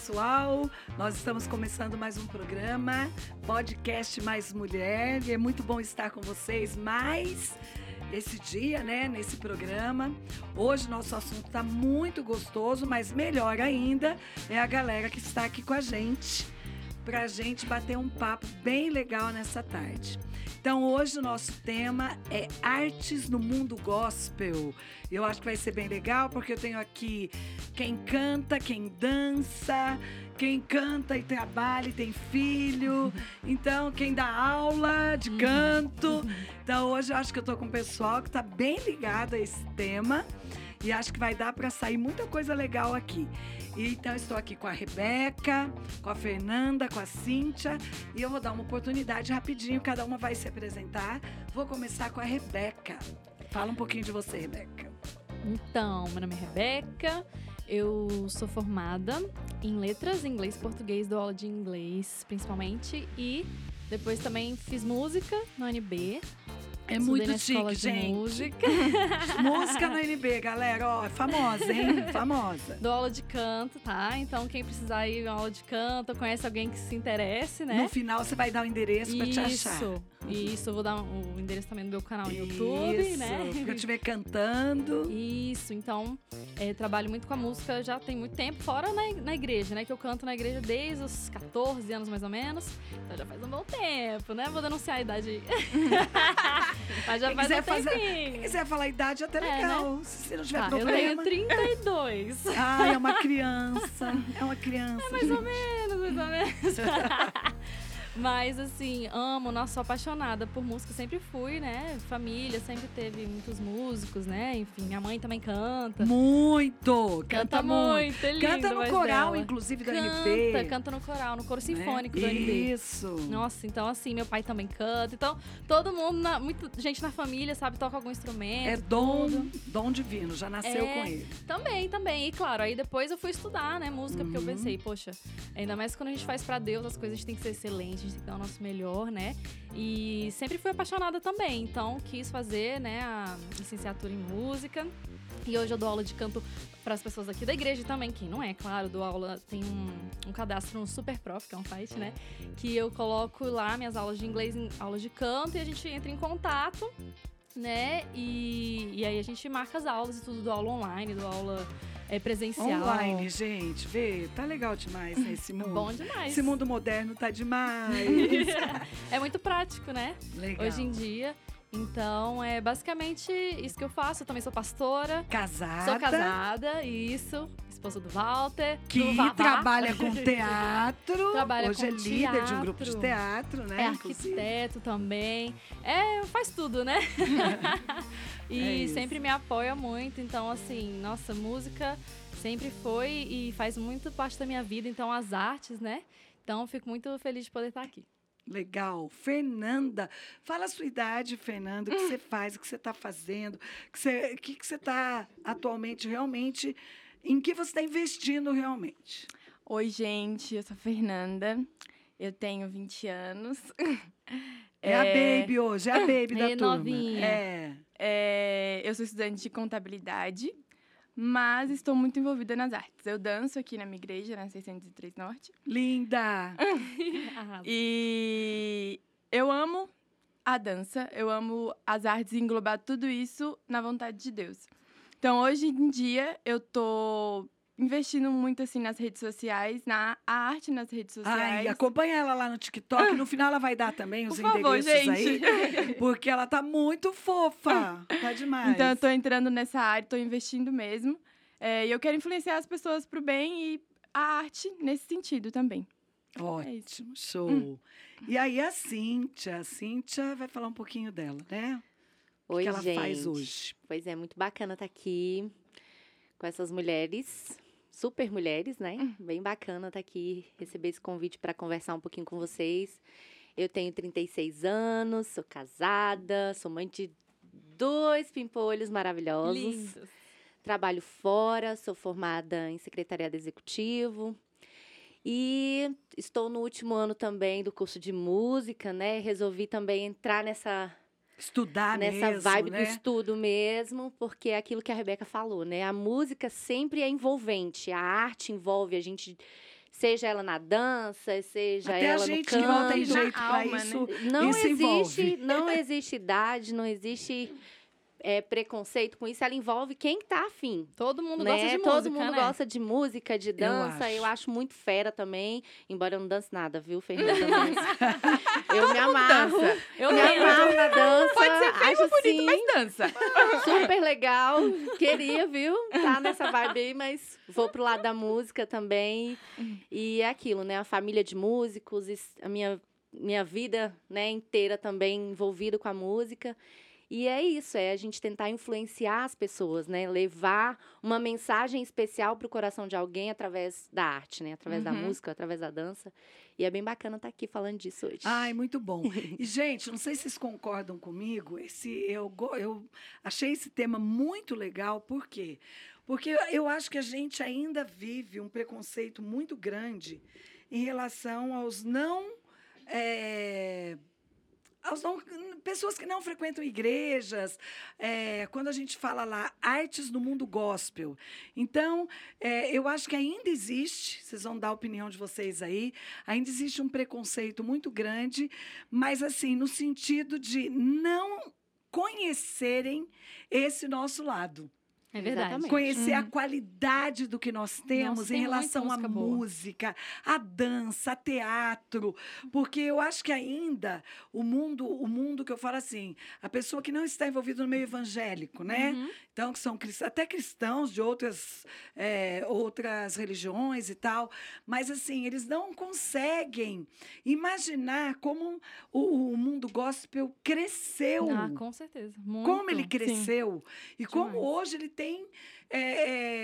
Pessoal! Nós estamos começando mais um programa, podcast Mais Mulher, e é muito bom estar com vocês mais esse dia, né, nesse programa. Hoje nosso assunto está muito gostoso, mas melhor ainda é a galera que está aqui com a gente, para a gente bater um papo bem legal nessa tarde. Então, hoje o nosso tema é artes no mundo gospel. Eu acho que vai ser bem legal porque eu tenho aqui quem canta, quem dança, quem canta e trabalha e tem filho. Então, quem dá aula de canto. Então, hoje eu acho que eu tô com um pessoal que está bem ligado a esse tema e acho que vai dar para sair muita coisa legal aqui. E, então, estou aqui com a Rebeca, com a Fernanda, com a Cíntia e eu vou dar uma oportunidade rapidinho, cada uma vai se apresentar. Vou começar com a Rebeca. Fala um pouquinho de você, Rebeca. Então, meu nome é Rebeca, eu sou formada em letras, inglês, português, dou aula de inglês principalmente e depois também fiz música no UNB. É Estudei muito na chique, gente. música. Música no NB, galera. Ó, é famosa, hein? Famosa. Dou aula de canto, tá? Então quem precisar ir a aula de canto, conhece alguém que se interesse, né? No final, você vai dar o endereço pra te achar. Isso, isso, eu vou dar o endereço também do meu canal no YouTube, Isso, né? Porque eu estiver cantando. Isso, então é, trabalho muito com a música já tem muito tempo, fora na, na igreja, né? Que eu canto na igreja desde os 14 anos mais ou menos. Então já faz um bom tempo, né? Vou denunciar a idade. Mas já Quem faz um fazer-. Quem quiser falar a idade, até É, legal. Se não tiver Tá, eu problema. tenho 32. Ah, é uma criança. É uma criança. mais ou menos, mais ou menos. Mas assim, amo, nossa, sou apaixonada por música, sempre fui, né? Família sempre teve muitos músicos, né? Enfim, minha mãe também canta. Muito! Canta, muito. muito, é lindo Canta no coral, dela. inclusive, da Canta, NB. canta no coral, no coro né? sinfônico do NB. Isso. Nossa, então assim, meu pai também canta. Então, todo mundo, na, muito, gente na família, sabe, toca algum instrumento. É dom, tudo. dom divino, já nasceu É. com ele. Também, também. E claro, aí depois eu fui estudar, né, música, porque eu Uhum. pensei, poxa, ainda mais quando a gente faz pra Deus, as coisas têm que ser excelentes, gente tem que dar o nosso melhor, né? E sempre fui apaixonada também, então quis fazer, né, a licenciatura em música. E hoje eu dou aula de canto para as pessoas aqui da igreja também, quem não é, claro, dou aula, tem um, um cadastro no Super Prof, que é um site, né? Que eu coloco lá minhas aulas de inglês em aulas de canto e a gente entra em contato, né? E, e aí a gente marca as aulas e tudo, dou aula online, dou aula é, presencial. Online, gente, vê, tá legal demais né, esse mundo. Bom demais. Esse mundo moderno tá demais. é muito prático, né? legal. Hoje em dia. Então, é basicamente isso que eu faço. Eu também sou pastora. Casada. Sou casada, isso. Esposa do Walter. Que do trabalha com teatro. Trabalha Hoje com é líder de um grupo de teatro. né? É inclusive. arquiteto também. É, faz tudo, né? É e isso. sempre me apoia muito. Então, assim, nossa, música sempre foi e faz muito parte da minha vida. Então, as artes, né? Então, fico muito feliz de poder estar aqui. Legal. Fernanda, fala a sua idade, Fernanda, o que você faz, o que você está fazendo, o que você está atualmente realmente, em que você está investindo realmente. Oi, gente, eu sou a Fernanda. Eu tenho 20 anos. É, a baby hoje, é a baby da Meio turma. novinha. É. é, eu sou estudante de contabilidade, mas estou muito envolvida nas artes. Eu danço aqui na minha igreja, na 603 Norte. Linda. E eu amo a dança, eu amo as artes e englobar tudo isso na vontade de Deus. Então, hoje em dia, eu tô investindo muito assim nas redes sociais, na a arte nas redes sociais. Ai, acompanha ela lá no TikTok. No final ela vai dar também os Por favor, endereços gente. aí. Porque ela tá muito fofa. Tá demais. Então, eu tô entrando nessa área, tô investindo mesmo. É, e eu quero influenciar as pessoas pro bem e a arte nesse sentido também. É. Ótimo, show. E aí a Cíntia, a Cíntia vai falar um pouquinho dela, né? Oi, que ela gente. faz hoje. Pois é, muito bacana estar aqui com essas mulheres, super mulheres, né? Hum. Bem bacana estar aqui, receber esse convite para conversar um pouquinho com vocês. Eu tenho 36 anos, sou casada, sou mãe de dois pimpolhos maravilhosos. Lindos. Trabalho fora, sou formada em secretariado executivo. E estou no último ano também do curso de música, né? Resolvi também entrar nessa Estudar nessa mesmo, vibe né? do estudo mesmo, porque é aquilo que a Rebeca falou, né? A música sempre é envolvente, a arte envolve a gente, seja ela na dança, seja Até a ela gente no que não tem canto. jeito Na alma, isso. Não Isso envolve. existe, não existe idade, não existe é, preconceito com isso. Ela envolve quem tá afim. Todo mundo né? gosta de Todo música, mundo né? gosta de música, de dança. Eu acho. acho. muito fera também. Embora eu não dance nada, viu, Fernanda? Eu me amarro. Dança. Eu me amarro na dança. Pode ser feio acho bonito, assim, mas dança. super legal. Queria, viu? Tá nessa vibe aí, mas vou pro lado da música também. E é aquilo, né? A família de músicos, a minha, minha vida né, inteira também envolvida com a música. E é isso, é a gente tentar influenciar as pessoas, né? Levar uma mensagem especial pro coração de alguém através da arte, né? Através da Uhum. música, através da dança. E é bem bacana estar aqui falando disso hoje. Ai, muito bom. E, gente, não sei se vocês concordam comigo, esse, eu, eu achei esse tema muito legal, por quê? Porque eu acho que a gente ainda vive um preconceito muito grande em relação aos não. aos não pessoas que não frequentam igrejas, eh, quando a gente fala lá, artes no mundo gospel. Então, eh, eu acho que ainda existe, vocês vão dar a opinião de vocês aí, ainda existe um preconceito muito grande, mas assim, no sentido de não conhecerem esse nosso lado. É verdade. Exatamente. Conhecer a Uhum. qualidade do que nós temos tem em muita relação à música boa. música, à dança, a teatro, porque eu acho que ainda o mundo, o mundo que eu falo assim, a pessoa que não está envolvida no meio evangélico, né? Uhum. Então, que são crist- até cristãos de outras, eh, outras religiões e tal, mas assim, eles não conseguem imaginar como o, o mundo gospel cresceu. Ah, com certeza. Muito. como ele sim. cresceu e como Demais. hoje ele tem eh,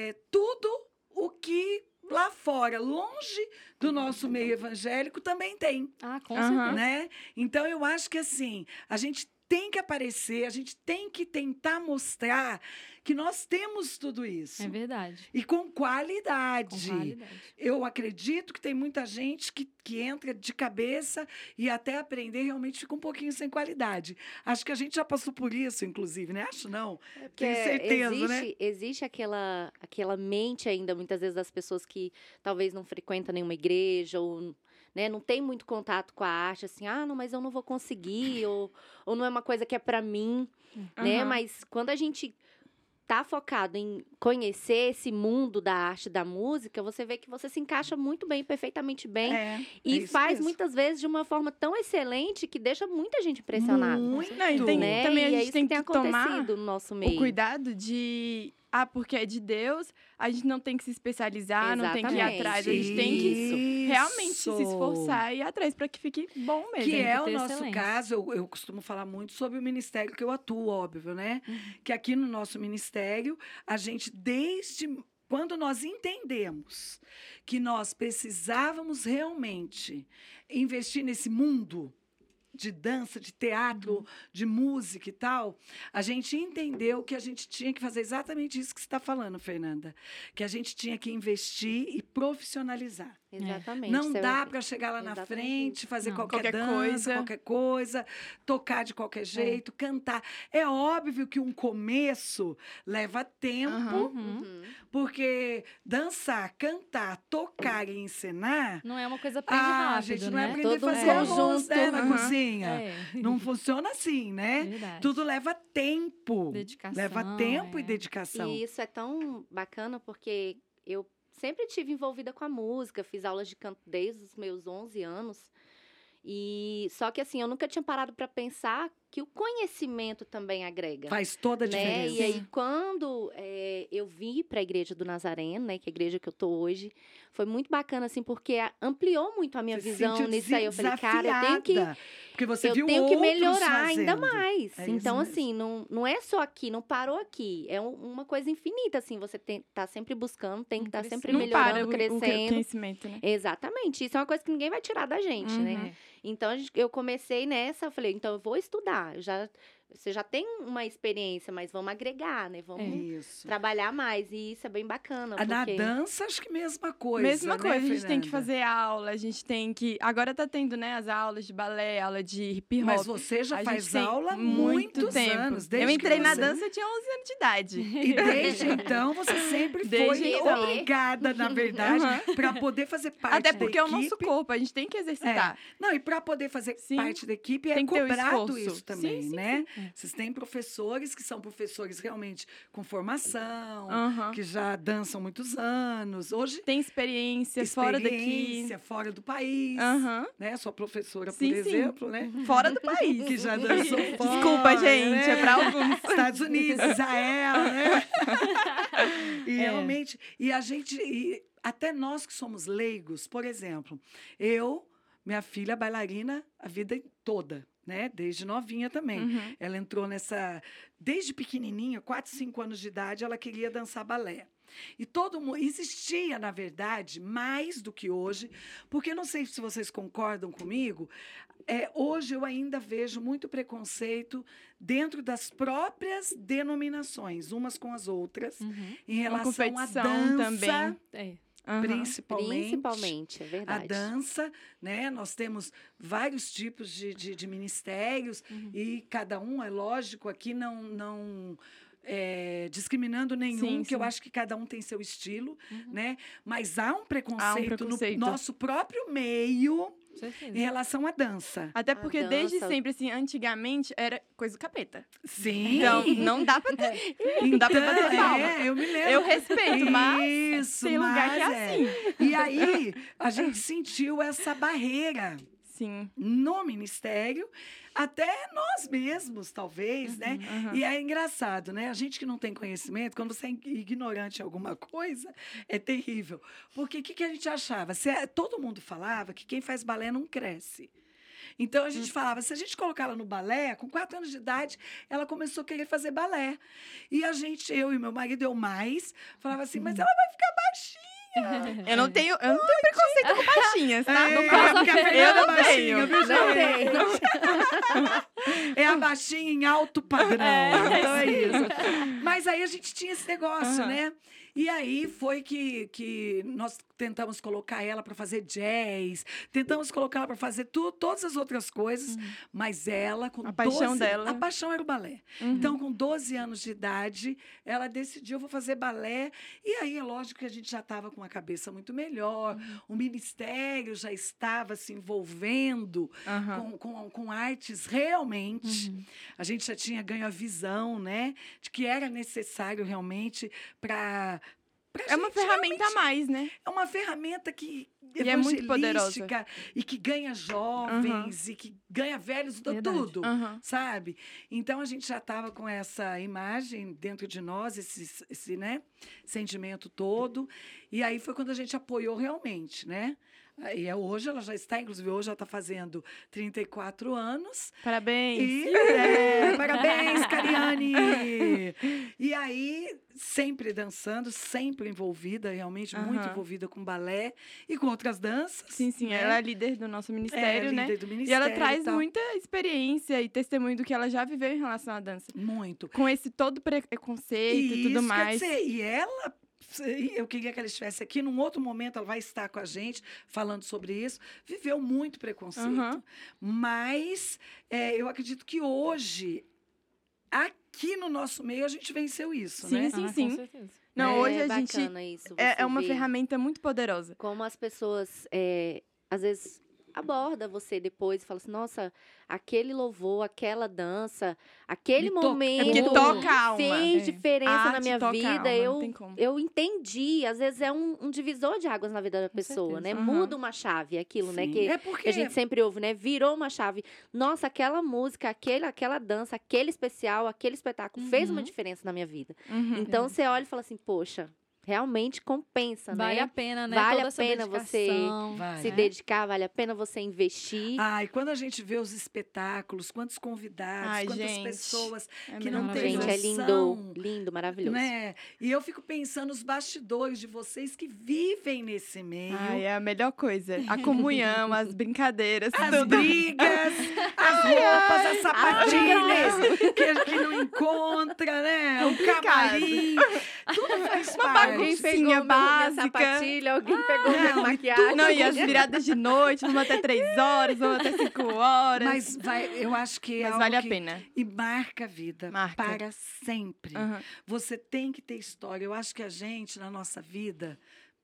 eh, tudo o que lá fora, longe do nosso meio evangélico, também tem Ah, com certeza. né? Então eu acho que assim, a gente tem que aparecer, a gente tem que tentar mostrar que nós temos tudo isso. É verdade. E com Com qualidade. qualidade. Eu acredito que tem muita gente que, que entra de cabeça e até aprender realmente fica um pouquinho sem qualidade. Acho que a gente já passou por isso, inclusive, né? Acho não. Tenho Porque certeza, existe, né? Existe aquela, aquela mente ainda, muitas vezes, das pessoas que talvez não frequentam nenhuma igreja ou né, não tem muito contato com a arte, assim, ah, não, mas eu não vou conseguir, ou, ou não é uma coisa que é para mim, né? Aham. Mas quando a gente tá focado em conhecer esse mundo da arte, da música, você vê que você se encaixa muito bem, perfeitamente bem, É, e é faz mesmo. muitas vezes de uma forma tão excelente que deixa muita gente impressionada. Muito. Não, e tem- Né? também a e é gente isso tem que tem que tomar no nosso meio. o cuidado de. Ah, porque é de Deus, a gente não tem que se especializar, não tem que ir Exatamente. atrás, a gente tem que realmente se Isso. esforçar e ir atrás para que fique bom mesmo. Que é o nosso excelência. caso, eu, eu costumo falar muito sobre o ministério que eu atuo, óbvio, né? Que aqui no nosso ministério, a gente, desde quando nós entendemos que nós precisávamos realmente investir nesse mundo de dança, de teatro, de música e tal, a gente entendeu que a gente tinha que fazer exatamente isso que você está falando, Fernanda. Que a gente tinha que investir e profissionalizar. Exatamente. Não dá vai- para chegar lá na Exatamente frente, fazer Não. qualquer, Qualquer dança, coisa. qualquer coisa, tocar de qualquer jeito, cantar. É óbvio que um começo leva tempo. Uhum. Uhum. porque dançar, cantar, tocar e ensinar. Não é uma coisa aprende Ah, rápido, gente, não é né? aprender a Todo fazer arroz, conjunto. né, na Aham. cozinha. É. Não funciona assim, né? Verdade. Tudo leva tempo. Dedicação, Leva tempo é. e dedicação. E isso é tão bacana porque eu sempre tive envolvida com a música, fiz aulas de canto desde os meus 11 anos. E só que assim, eu nunca tinha parado para pensar que o conhecimento também agrega. Faz toda a né? diferença. E aí, quando eh, eu vim para a Igreja do Nazareno, né, que é a igreja que eu tô hoje, foi muito bacana, assim, porque ampliou muito a minha Você visão nisso aí. Eu falei, cara, eu tenho que Porque você eu viu tenho que melhorar ainda fazendo. mais. É então, mesmo. assim, não, não é só aqui, não parou aqui. É um- uma coisa infinita, assim. Você tem, tá sempre buscando, tem que estar tá sempre Não para melhorando, o, o crescendo. conhecimento, né? Exatamente. Isso é uma coisa que ninguém vai tirar da gente, né? Uhum. É. Então, gente- eu comecei nessa, eu falei, então eu vou estudar. Eu já, você já tem uma experiência, mas vamos agregar, né? Vamos Isso. trabalhar mais. E isso é bem bacana. Ah, Na porque... dança, acho que mesma coisa. Mesma né, coisa, a gente tem que fazer aula, a gente tem que. Agora tá tendo, né, as aulas de balé, aula de hip hop. Mas você já A faz aula há muito muitos tempo. anos. eu desde que entrei na você- dança, eu tinha 11 anos de idade. E desde então você sempre Desde foi então. obrigada, na verdade, Aham. para poder fazer parte Até da porque é o nosso equipe. corpo, a gente tem que exercitar. Não, e para poder fazer Sim. parte da equipe é cobrado isso também, Sim, sim, né? Sim. Vocês têm professores que são professores realmente com formação, que já dançam muitos anos. Hoje Tem experiência, fora daqui. experiência fora do país, né? Sua professora, por Sim, sim. exemplo, né? Fora do país. Que já dançou fora, Desculpa, gente, né? é pra alguns. Estados Unidos, Israel, né? e É. realmente, e a gente, e até nós que somos leigos, por exemplo, eu, minha filha é bailarina a vida toda, né? Desde novinha também. Uhum. Ela entrou nessa, desde pequenininha, 4, 5 anos de idade, ela queria dançar balé. E todo mundo existia, na verdade, mais do que hoje, porque não sei se vocês concordam comigo, é, hoje eu ainda vejo muito preconceito dentro das próprias denominações, umas com as outras, Uhum. em relação à dança, também. É. Aham. principalmente. Principalmente, é A verdade. dança, né? Nós temos vários tipos de, de, de ministérios Uhum. e cada um, é lógico, aqui não, não é, discriminando nenhum, Sim, que eu sim. acho que cada um tem seu estilo, Uhum. né? Mas há um preconceito, preconceito. no nosso próprio meio em relação à dança. Até porque desde dança. sempre, assim, antigamente era coisa do capeta. Sim. Então, não dá pra ter. Não dá pra Então, bater palma. é, eu me lembro. Eu respeito, mas Isso, tem lugar que é mas assim. E aí, a gente sentiu essa barreira Sim. no ministério, até nós mesmos, talvez, né? Aham. E é engraçado, né? A gente que não tem conhecimento, quando você é ignorante em alguma coisa, é terrível. Porque o que, que a gente achava? Se, é- todo mundo falava que quem faz balé não cresce. Então a Hum. gente falava, se a gente colocar ela no balé, com quatro anos de idade, ela começou a querer fazer balé. E a gente, eu e meu marido, eu mais, falava assim, Hum. mas ela vai ficar baixinha. Eu não tenho, eu não tenho preconceito com baixinhas, tá? É, No caso, porque a Fernanda eu é baixinha, tenho. viu, gente? É a baixinha em alto padrão. É, então é isso. Mas aí a gente tinha esse negócio, Aham. né? E aí foi que, que nós tentamos colocar ela para fazer jazz, tentamos colocar ela para fazer tu, todas as outras coisas, mas ela com A paixão 12 dela. A paixão era o balé. Uhum. Então, com 12 anos de idade, ela decidiu, vou fazer balé. E aí, é lógico que a gente já estava com uma cabeça muito melhor, o ministério já estava se envolvendo com, com, com artes realmente. Uhum. A gente já tinha ganho a visão, né? De que era necessário realmente para. É uma ferramenta a mais, né? É uma ferramenta que E é muito poderosa. e que ganha jovens e que ganha velhos, do- Verdade. tudo Aham. sabe? Então a gente já estava com essa imagem dentro de nós, esse, esse né, sentimento todo. E aí foi quando a gente apoiou realmente, né? E é hoje ela já está, inclusive hoje ela está fazendo 34 anos. Parabéns. E, é, parabéns, Cariane! E aí, sempre dançando, sempre envolvida, realmente muito envolvida com balé e com outras danças. Sim, sim. né? Ela é líder do nosso É, ministério, né? líder do E ela ministério traz muita experiência e testemunho do que ela já viveu em relação à dança. Muito. Com esse todo preconceito e tudo Isso, mais. Quer dizer, e ela, eu queria que ela estivesse aqui, num outro momento ela vai estar com a gente falando sobre isso. Viveu muito preconceito. Aham. Mas é, eu acredito que hoje, aqui no nosso meio, a gente venceu isso, Sim, né? sim, Ah, sim. Com certeza. Não, É hoje a gente. bacana isso. É, é uma ferramenta muito poderosa. Como as pessoas, é, às vezes, abordam você depois e falam assim, nossa, aquele louvor, aquela dança, aquele Me é momento alma. fez É. diferença A na minha vida. eu, eu entendi. Às vezes é um, um divisor de águas na vida da pessoa, né? certeza. Muda uma chave, aquilo, né? Sim. Que é porque que a gente sempre ouve, né? Virou uma chave. Nossa, aquela música, aquele, aquela dança, aquele especial, aquele espetáculo fez uma Uhum. diferença na minha vida. Uhum. Então você olha e fala assim, poxa, realmente compensa, Vale né? a pena, né? Vale Toda a pena você Vai. Se né? dedicar, vale a pena você investir. Ai, quando a gente vê os espetáculos, quantos convidados, Ai, quantas gente. pessoas, É que não tem Gente, é lindo, lindo, maravilhoso. né? E eu fico pensando nos bastidores de vocês que vivem nesse meio. Ai, é a melhor coisa. A comunhão, as brincadeiras, As tudo. brigas, as roupas, as sapatilhas que, que não encontra, né? O camarim. Tudo faz Uma parte. Alguém pegou meu- minha básica. sapatilha, alguém pegou minha não, e maquiagem. Não, e as viradas de noite, vamos até três horas, vamos até cinco horas. Mas vai, eu acho que é Mas algo vale a que- pena. E marca a vida Marca. para sempre. Aham. Você tem que ter história. Eu acho que a gente, na nossa vida,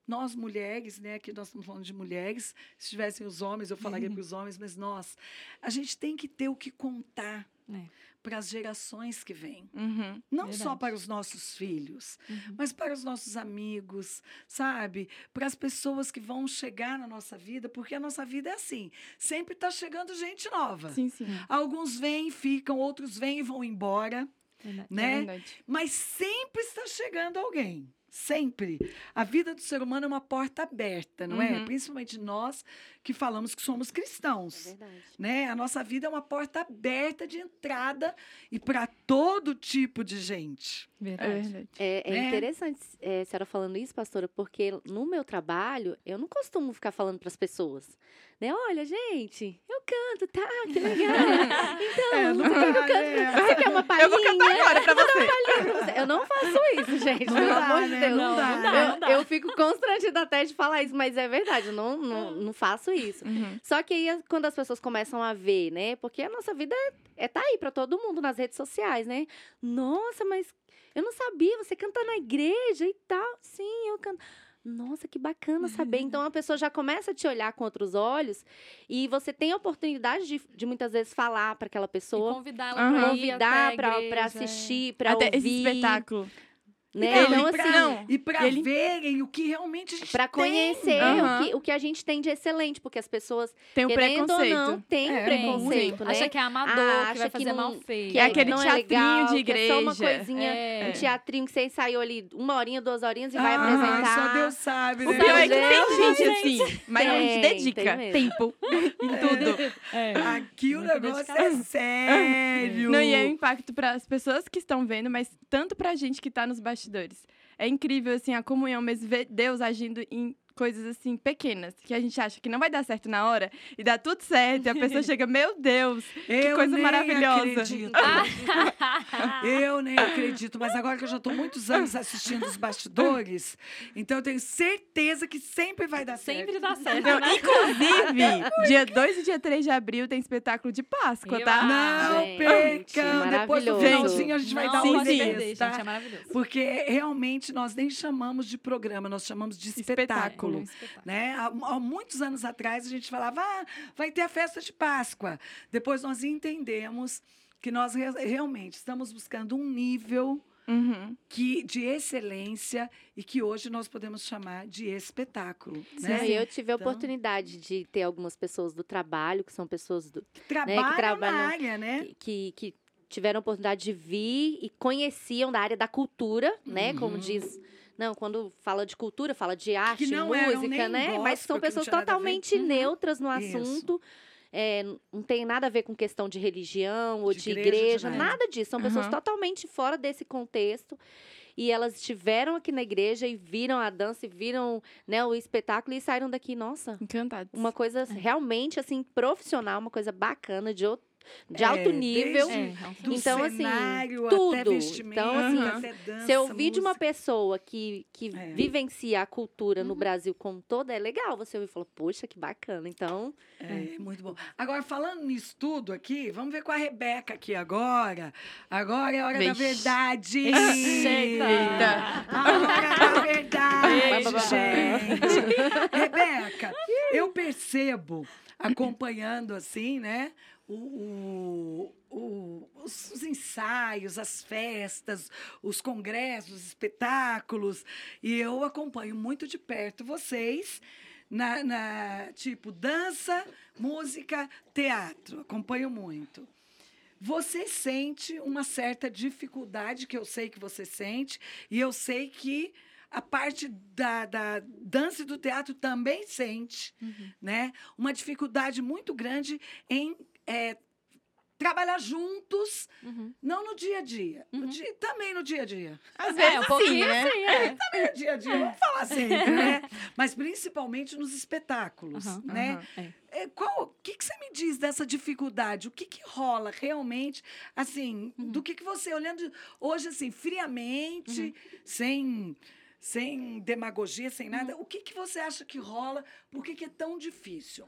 nós mulheres, né? Aqui nós estamos falando de mulheres. Se tivessem os homens, eu falaria para os homens, mas nós, a gente tem que ter o que contar É. para as gerações que vêm. Uhum. Não só Verdade. para os nossos filhos, Uhum. mas para os nossos amigos, sabe? Para as pessoas que vão chegar na nossa vida, porque a nossa vida é assim. Sempre está chegando gente nova. Sim, sim. Alguns vêm e ficam, outros vêm e vão embora, Verdade. É né? verdade. Mas sempre está chegando alguém. Sempre. A vida do ser humano é uma porta aberta, não é? Uhum. Principalmente nós que falamos que somos É cristãos. verdade. Né? A nossa vida é uma porta aberta de entrada e para todo tipo de gente. É Verdade. verdade. É, é Né? interessante é, a senhora falando isso, pastora, porque no meu trabalho eu não costumo ficar falando para as pessoas. Né? Olha, gente, eu canto, tá? Que legal. Então, É, não você, quer, né? você quer uma palhinha? Eu vou cantar agora pra você. pra você. Eu não faço isso, gente, Não pelo dá, amor de né? Deus. Não dá, não dá, né? não dá. Eu, eu fico constrangida até de falar isso, mas é verdade, eu não, não, não faço isso. Uhum. Só que aí, quando as pessoas começam a ver, né? Porque a nossa vida é, é tá aí pra todo mundo nas redes sociais, né? Nossa, mas eu não sabia, você canta na igreja e tal. Sim, eu canto. Nossa, que bacana saber. Então a pessoa já começa a te olhar com outros olhos e você tem a oportunidade de, de muitas vezes falar para aquela E pessoa, convidar ela pra ir convidar para é. assistir, para ouvir. esse espetáculo. Né? Não, Então, e pra, assim, não. e pra ele- verem o que realmente a gente Pra tem. conhecer Aham. o, que, o que a gente tem de excelente, porque as pessoas, Tem o querendo ou preconceito. não, têm É, preconceito, né? Acha que é amador, Ah, que vai acha que fazer não- mal feito. que É aquele não teatrinho legal, de que é só uma igreja. coisinha, É. um teatrinho que você ensaiou ali uma horinha, duas horinhas e vai Ah, apresentar. Só Deus sabe, O né? pior é que tem gente gente. assim, mas a gente Tem, dedica tem tempo em tudo. É. Aqui o negócio é sério. Não, e é um impacto para as pessoas que estão vendo, mas tanto pra gente que tá nos bastidores. É incrível, assim, a comunhão mesmo, ver Deus agindo em coisas, assim, pequenas, que a gente acha que não vai dar certo na hora, e dá tudo certo, e a pessoa chega, meu Deus, Eu coisa nem maravilhosa. Acredito. eu nem acredito, mas agora que eu já estou muitos anos assistindo os bastidores, então eu tenho certeza que sempre vai dar certo. Sempre dá certo, Não, né? inclusive, dia 2 e dia 3 de abril tem espetáculo de Páscoa, Eu tá? Não Gente, percam. Depois maravilhoso. finalzinho a gente vai Não dar sim, um pode sim. perder, tá? gente, é maravilhoso. Porque realmente nós nem chamamos de programa, nós chamamos de espetáculo. É um espetáculo. Né? Há, há muitos anos atrás a gente falava, ah, vai ter a festa de Páscoa. Depois nós entendemos que nós re- realmente estamos buscando um nível Uhum. que, de excelência e que hoje nós podemos chamar de espetáculo. Né? E eu tive a Então- oportunidade de ter algumas pessoas do trabalho, que são pessoas do- Que trabalham trabalham- na área, né? que, que tiveram a oportunidade de vir e conheciam da área da cultura, né? Como Uhum. diz. Não, quando fala de cultura, fala de arte, música, né? Mas são pessoas totalmente Uhum. neutras no assunto. É, não tem nada a ver com questão de religião ou De de, igreja, de igreja, nada. nada disso. São pessoas Uhum. totalmente fora desse contexto. E elas estiveram aqui na igreja e viram a dança e viram né, o espetáculo e saíram daqui, nossa, Encantados. uma coisa realmente assim profissional, uma coisa bacana de, outro, de É, alto nível. desde- É, é um Do Então, assim, cenário tudo. Então, assim, até dança, Se eu ouvir de uma música. pessoa que, que É. vivencia a cultura Uhum. no Brasil como toda, é legal você ouvir e falar, poxa, que bacana. Então, É, muito bom. Agora, falando nisso tudo aqui, vamos ver com a Rebeca aqui agora. Agora é a hora da verdade. Eita. A hora da verdade, gente. Rebeca, eu percebo, acompanhando assim, né? O- o- os ensaios, as festas, os congressos, os espetáculos. E eu acompanho muito de perto vocês na, na, tipo dança, música, teatro. Acompanho muito. Você sente uma certa dificuldade, que eu sei que você sente, e eu sei que a parte da, da dança e do teatro também sente, Uhum. né? Uma dificuldade muito grande em é, trabalhar juntos, Uhum. não no dia a dia, no Uhum. dia- também no dia a dia. Às É, vezes um sim, pouquinho né? assim, é. Também no dia a dia, vamos falar sempre, né? Mas principalmente nos espetáculos, Aham. né? É. É, qual, o que, que você me diz dessa dificuldade? O que, que rola realmente, assim, Uhum. do que, que você, olhando hoje, assim, friamente, Uhum. sem, sem demagogia, sem Uhum. nada, o que, que você acha que rola? Por que, que é tão difícil?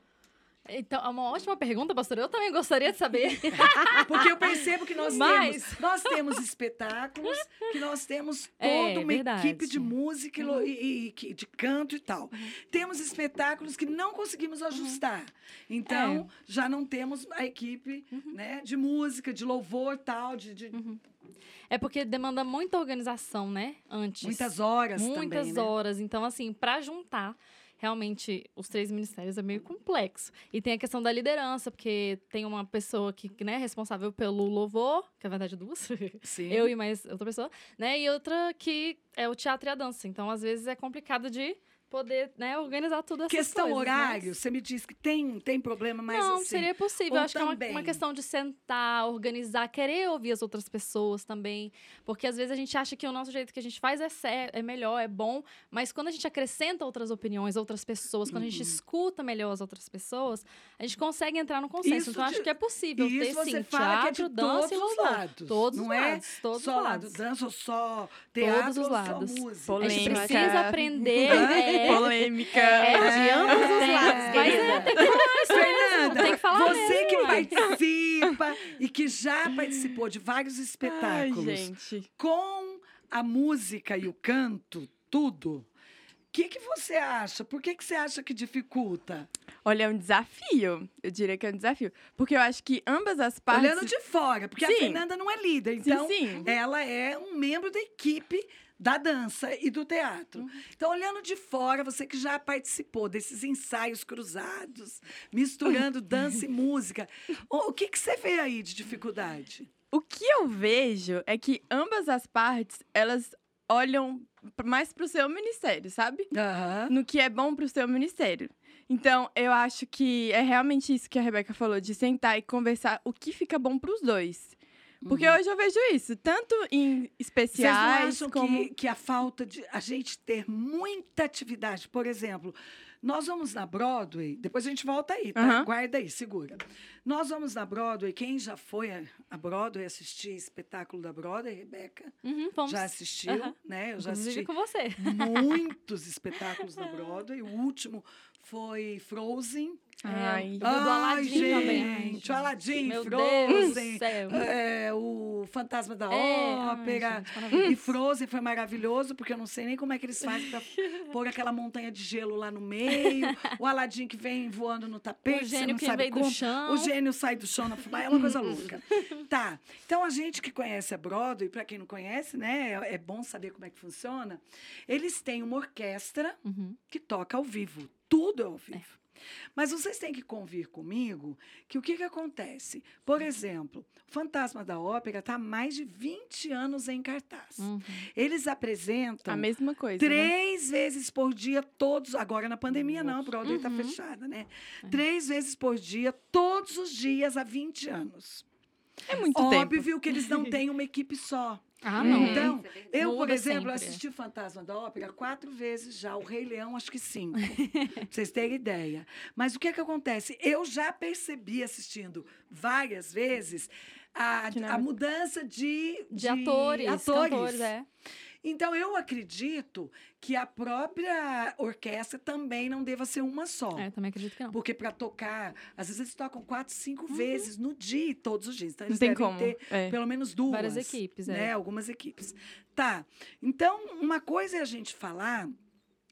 Então, é uma ótima pergunta, pastor. Eu também gostaria de saber. Porque eu percebo que nós Mas- temos, nós temos espetáculos, que nós temos É, toda uma verdade. equipe de música e lo- e, e de canto e tal. Temos espetáculos que não conseguimos ajustar. Então, já não temos a equipe né, de música, de louvor tal, de, de É porque demanda muita organização, né? Antes. muitas horas Muitas também. né? horas. Então, assim, para juntar realmente os três ministérios é meio complexo. E tem a questão da liderança, porque tem uma pessoa que né, é responsável pelo louvor, que na verdade é duas, Sim. eu e mais outra pessoa, né? E outra que é o teatro e a dança. Então, às vezes, é complicado de poder né, organizar tudo essas Questão coisas. horário, mas- você me diz que tem, tem problema, mas não, assim, seria possível. Eu Acho que é uma, também. uma questão de sentar, organizar, querer ouvir as outras pessoas também. Porque às vezes a gente acha que o nosso jeito que a gente faz é, é melhor, é bom. Mas quando a gente acrescenta outras opiniões, outras pessoas, quando a gente Uhum. escuta melhor as outras pessoas, a gente consegue entrar no consenso. Isso então, acho que é possível ter, isso você sim, fala que é de teatro, dança e todos os louvor. lados. Todos não os é lados, todos só os lado lados. dança ou só teatro os ou lados. só música. A gente Polêmica. precisa aprender. É, Polêmica. É, de ambos os É, lados, mas é, tem que falar isso Fernanda, mesmo, tem que falar você que mesmo, ué. participa e que já participou de vários Ai, espetáculos gente. com a música e o canto, tudo. O que, que você acha? Por que, que você acha que dificulta? Olha, é um desafio. Eu diria que é um desafio. Porque eu acho que ambas as partes. Olhando de fora, porque a Sim. Fernanda não é líder, Sim, então sim. ela é um membro da equipe da dança e do teatro. Uhum. Então, olhando de fora, você que já participou desses ensaios cruzados, misturando dança e música, o, o que, que você vê aí de dificuldade? O que eu vejo é que ambas as partes, elas olham mais pro seu ministério, sabe? Aham. No que é bom pro seu ministério. Então, eu acho que é realmente isso que a Rebeca falou, de sentar e conversar o que fica bom pros dois. Porque hoje eu vejo isso, tanto em Uhum. Vocês não especiais acham como... que, que a falta de a gente ter muita atividade, por exemplo, nós vamos na Broadway, depois a gente volta aí, tá? Aham. Guarda aí, segura. Nós vamos na Broadway, quem já foi a, Broadway assistir espetáculo da Broadway, Rebeca? Uhum. Já assistiu, Aham. né? Eu já assisti com você. muitos espetáculos na Broadway. O último foi Frozen. Ai. Eu vi o do Aladdin gente, também. o Aladdin, Meu Frozen. É, o Fantasma da É, ai, Ópera. gente, maravilhoso. e Frozen foi maravilhoso, porque eu não sei nem como é que eles fazem pra pôr aquela montanha de gelo lá no meio. O Aladim que vem voando no tapete, O você gênio não que veio como. do chão. O gênio sai do chão na fumaça, é uma coisa louca. Tá, então a gente que conhece a Broadway, para quem não conhece, né, é, é bom saber como é que funciona. Eles têm uma orquestra Uhum. que toca ao vivo. Tudo é ao vivo. Mas vocês têm que convir comigo que o que, que acontece? Por exemplo, o Fantasma da Ópera está há mais de 20 anos em cartaz. Uhum. Eles apresentam A mesma coisa, né? três vezes por dia, todos. Agora na pandemia, não, a Broadway está Uhum. fechada, né? Três vezes por dia, todos os dias, há 20 anos. É muito tempo. Óbvio que eles não têm uma equipe só. Ah, Uhum. não. Então, é eu, por exemplo, sempre. assisti o Fantasma da Ópera quatro vezes já, o Rei Leão, acho que cinco. pra vocês terem ideia. Mas o que, é que acontece? Eu já percebi assistindo várias vezes a, a mudança de, de, atores, cantores, é. Então, eu acredito que a própria orquestra também não deva ser uma só. É, também acredito que não. Porque para tocar, às vezes eles tocam quatro, cinco vezes no dia, todos os dias. Então, Não eles tem devem como. ter É. pelo menos duas. Várias equipes, é. né? Algumas equipes. Tá. Então, uma coisa é a gente falar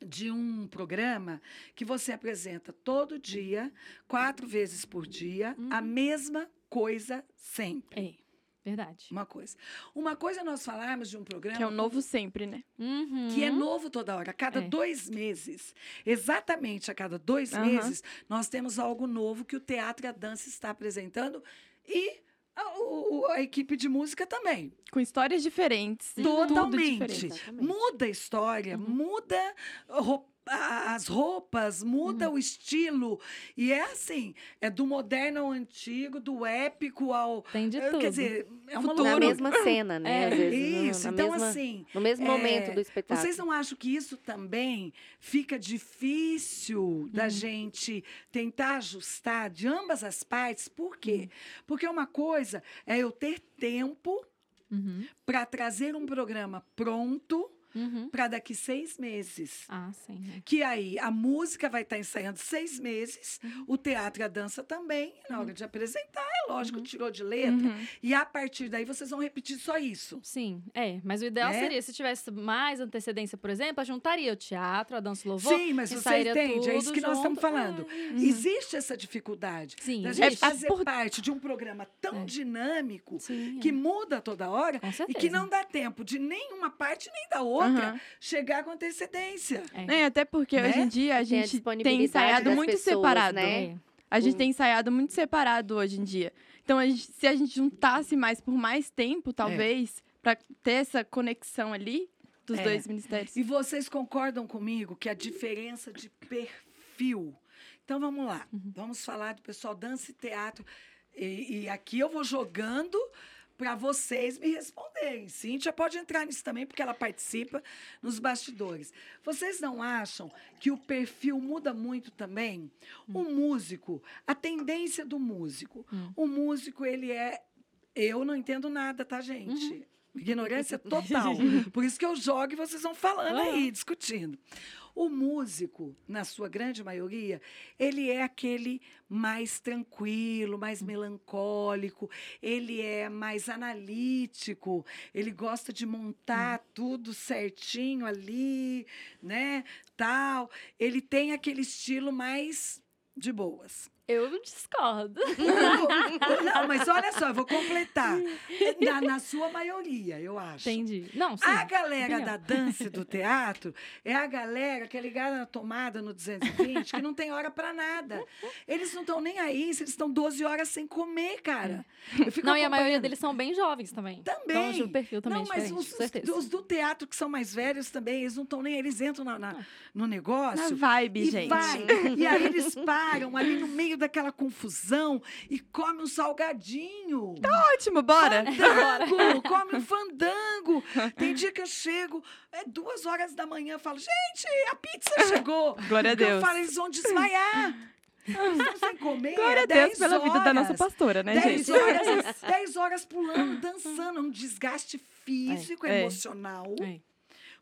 de um programa que você apresenta todo dia, quatro vezes por dia, a Uhum. mesma coisa sempre. É, verdade. Uma coisa. Uma coisa é nós falarmos de um programa Que é o novo sempre, né? Uhum. que é novo toda hora. A cada É. dois meses, exatamente a cada dois Aham. meses, nós temos algo novo que o teatro e a dança está apresentando e a, o- a equipe de música também. Com histórias diferentes. tudo Totalmente. diferente. Muda a história, Uhum. muda ro- a- as roupas, muda Uhum. o estilo. E é assim, é do moderno ao antigo, do épico ao... Tem de eh, tudo. Quer dizer, é uma Futuro. Na mesma cena, né? É. Às vezes, no- Isso, na então mesma- assim... No mesmo é, momento do espetáculo. Vocês não acham que isso também fica difícil da gente tentar ajustar de ambas as partes? Por quê? Porque uma coisa é eu ter tempo Uhum. para trazer um programa pronto Uhum. para daqui seis meses. Ah, sim. né? Que aí a música vai estar ensaiando seis meses, Uhum. o teatro e a dança também. Na hora de apresentar, é lógico, tirou de letra. Uhum. E a partir daí vocês vão repetir só isso. Sim, é. Mas o ideal Né? seria, se tivesse mais antecedência, por exemplo, a juntaria o teatro, a dança louvor. Sim, mas você entende, é isso que nós estamos junto. falando. É, Existe essa dificuldade Sim, da existe. gente fazer por- parte de um programa tão É. dinâmico Sim, que é. muda toda hora e que não dá tempo de nenhuma parte nem da outra Aham. chegar com antecedência. É. É, até porque Né? hoje em dia a Tem a gente tem, ensaiado muito pessoas, separado. né? É. A gente O- tem ensaiado muito separado hoje em dia. Então, a gente- se a gente juntasse mais por mais tempo, talvez, pra ter essa conexão ali dos É. dois ministérios. E vocês concordam comigo que a diferença de perfil. Então vamos lá, vamos falar do pessoal dança e teatro. E, e aqui eu vou jogando para vocês me responderem. Cíntia pode entrar nisso também, porque ela participa nos bastidores. Vocês não acham que o perfil muda muito também? O músico, a tendência do músico. O músico, ele é. Eu não entendo nada, tá, gente? Ignorância total. Por isso que eu jogo e vocês vão falando aí, discutindo. O músico, na sua grande maioria, ele é aquele mais tranquilo, mais melancólico, ele é mais analítico, ele gosta de montar tudo certinho ali, né? Tal. Ele tem aquele estilo mais de boas. Eu discordo. Não, não, mas olha só, eu vou completar. Na, na sua maioria, eu acho. Entendi. Não, sim. A galera opinião. da dança e do teatro é a galera que é ligada na tomada no 220, que não tem hora pra nada. Eles não estão nem aí, se eles estão 12 horas sem comer, cara. Eu fico Não, e a maioria deles são bem jovens também. Também. Então, acho que o perfil também não, é mas os, com certeza. os do teatro que são mais velhos também, eles não estão nem, eles entram na, na- no Na negócio. vibe, E gente. vai. E aí eles param ali no meio daquela confusão e comem um salgadinho. Ótimo, bora! Fandango, come um fandango. Tem dia que eu chego, é duas horas da manhã, eu falo, gente, a pizza chegou. Glória a Porque Eu Deus. falo, eles vão desmaiar. Eles estão sem comer. Glória a é Deus 10 pela vida da nossa horas. pastora, né, 10 gente? horas, 10 horas pulando, dançando. É um desgaste físico, É. emocional. É.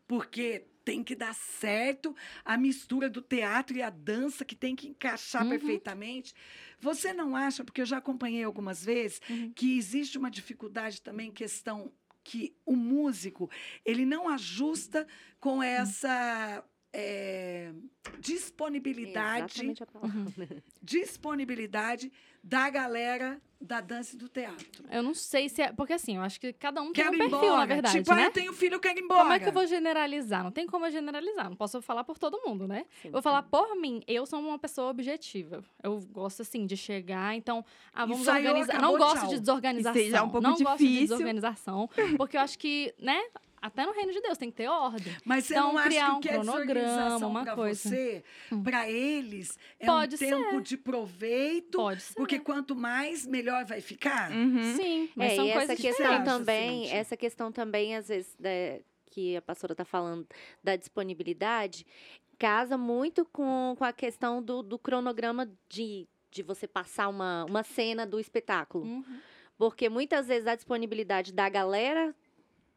Porque tem que dar certo a mistura do teatro e a dança, que tem que encaixar Uhum. perfeitamente. Você não acha, porque eu já acompanhei algumas vezes, Uhum. que existe uma dificuldade também questão que o músico ele não ajusta com Hum. essa é, disponibilidade palavra. disponibilidade da galera da dança e do teatro. Eu não sei se é. Porque assim, eu acho que cada um tem Quero um ir perfil, embora. na verdade. tipo, ah, né? eu tenho filho, eu quero ir embora. Como é que eu vou generalizar? Não tem como eu generalizar. Não posso falar por todo mundo, né? Sim. Eu vou falar por mim. Eu sou uma pessoa objetiva. Eu gosto, assim, de chegar. Então, ah, vamos organizar. acabou, não gosto tchau. de desorganização. Isso aí já é um pouco não gosto de difícil. desorganização. Porque eu acho que, né? Até no reino de Deus tem que ter ordem. Mas você Então, não acha criar que um o que é cronograma, uma pra coisa. você, Hum. para eles, é Pode um tempo de proveito, Pode ser. porque quanto mais, melhor vai ficar? Uhum. Sim, mas É, são e coisas essa questão diferentes. também, Cíntia. essa questão também, às vezes, da- que a pastora está falando da disponibilidade, casa muito com, com a questão do, do cronograma de, de você passar uma, uma cena do espetáculo. Uhum. Porque muitas vezes a disponibilidade da galera,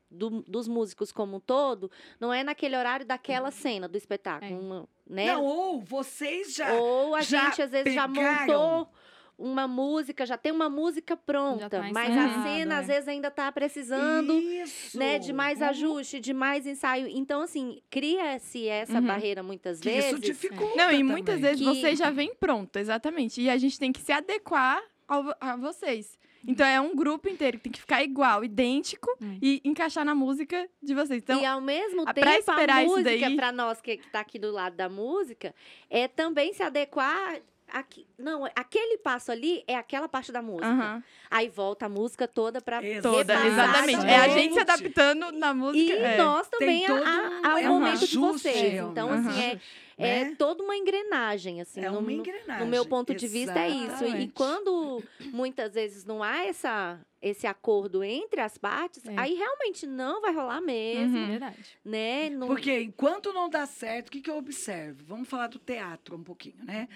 do- dos músicos como um todo, não é naquele horário daquela cena do espetáculo. É. uma- né? Não, ou vocês já. Ou a já gente, às vezes, já pegaram? montou uma música, já tem uma música pronta, tá mas a cena, é. às vezes, ainda está precisando Isso. né, de mais Uhum. ajuste, de mais ensaio. Então, assim, cria-se essa Uhum. barreira muitas Que vezes. isso dificulta. Não, e muitas também. vezes Que- você já vem pronto, exatamente. E a gente tem que se adequar ao- a vocês. Então é um grupo inteiro que tem que ficar igual, idêntico Hum. e encaixar na música de vocês. Então, e ao mesmo a- tempo, a esperar isso música, daí- para nós que está aqui do lado da música, é também se adequar aqui, não, aquele passo ali é aquela parte da música. Aham. Aí volta a música toda pra. Toda, exatamente. de É a gente se adaptando na música. E é. nós também, a- um- ao momento de ajuste, vocês. é um- Então, Aham. assim, é, é né? toda uma engrenagem, assim. É no- uma engrenagem. no meu ponto de vista é isso. E Exatamente. quando muitas vezes não há essa, esse acordo entre as partes, É. aí realmente não vai rolar mesmo, Uhum. Verdade. né? Não... Porque enquanto não dá certo, o que, que eu observo? Vamos falar do teatro um pouquinho, né?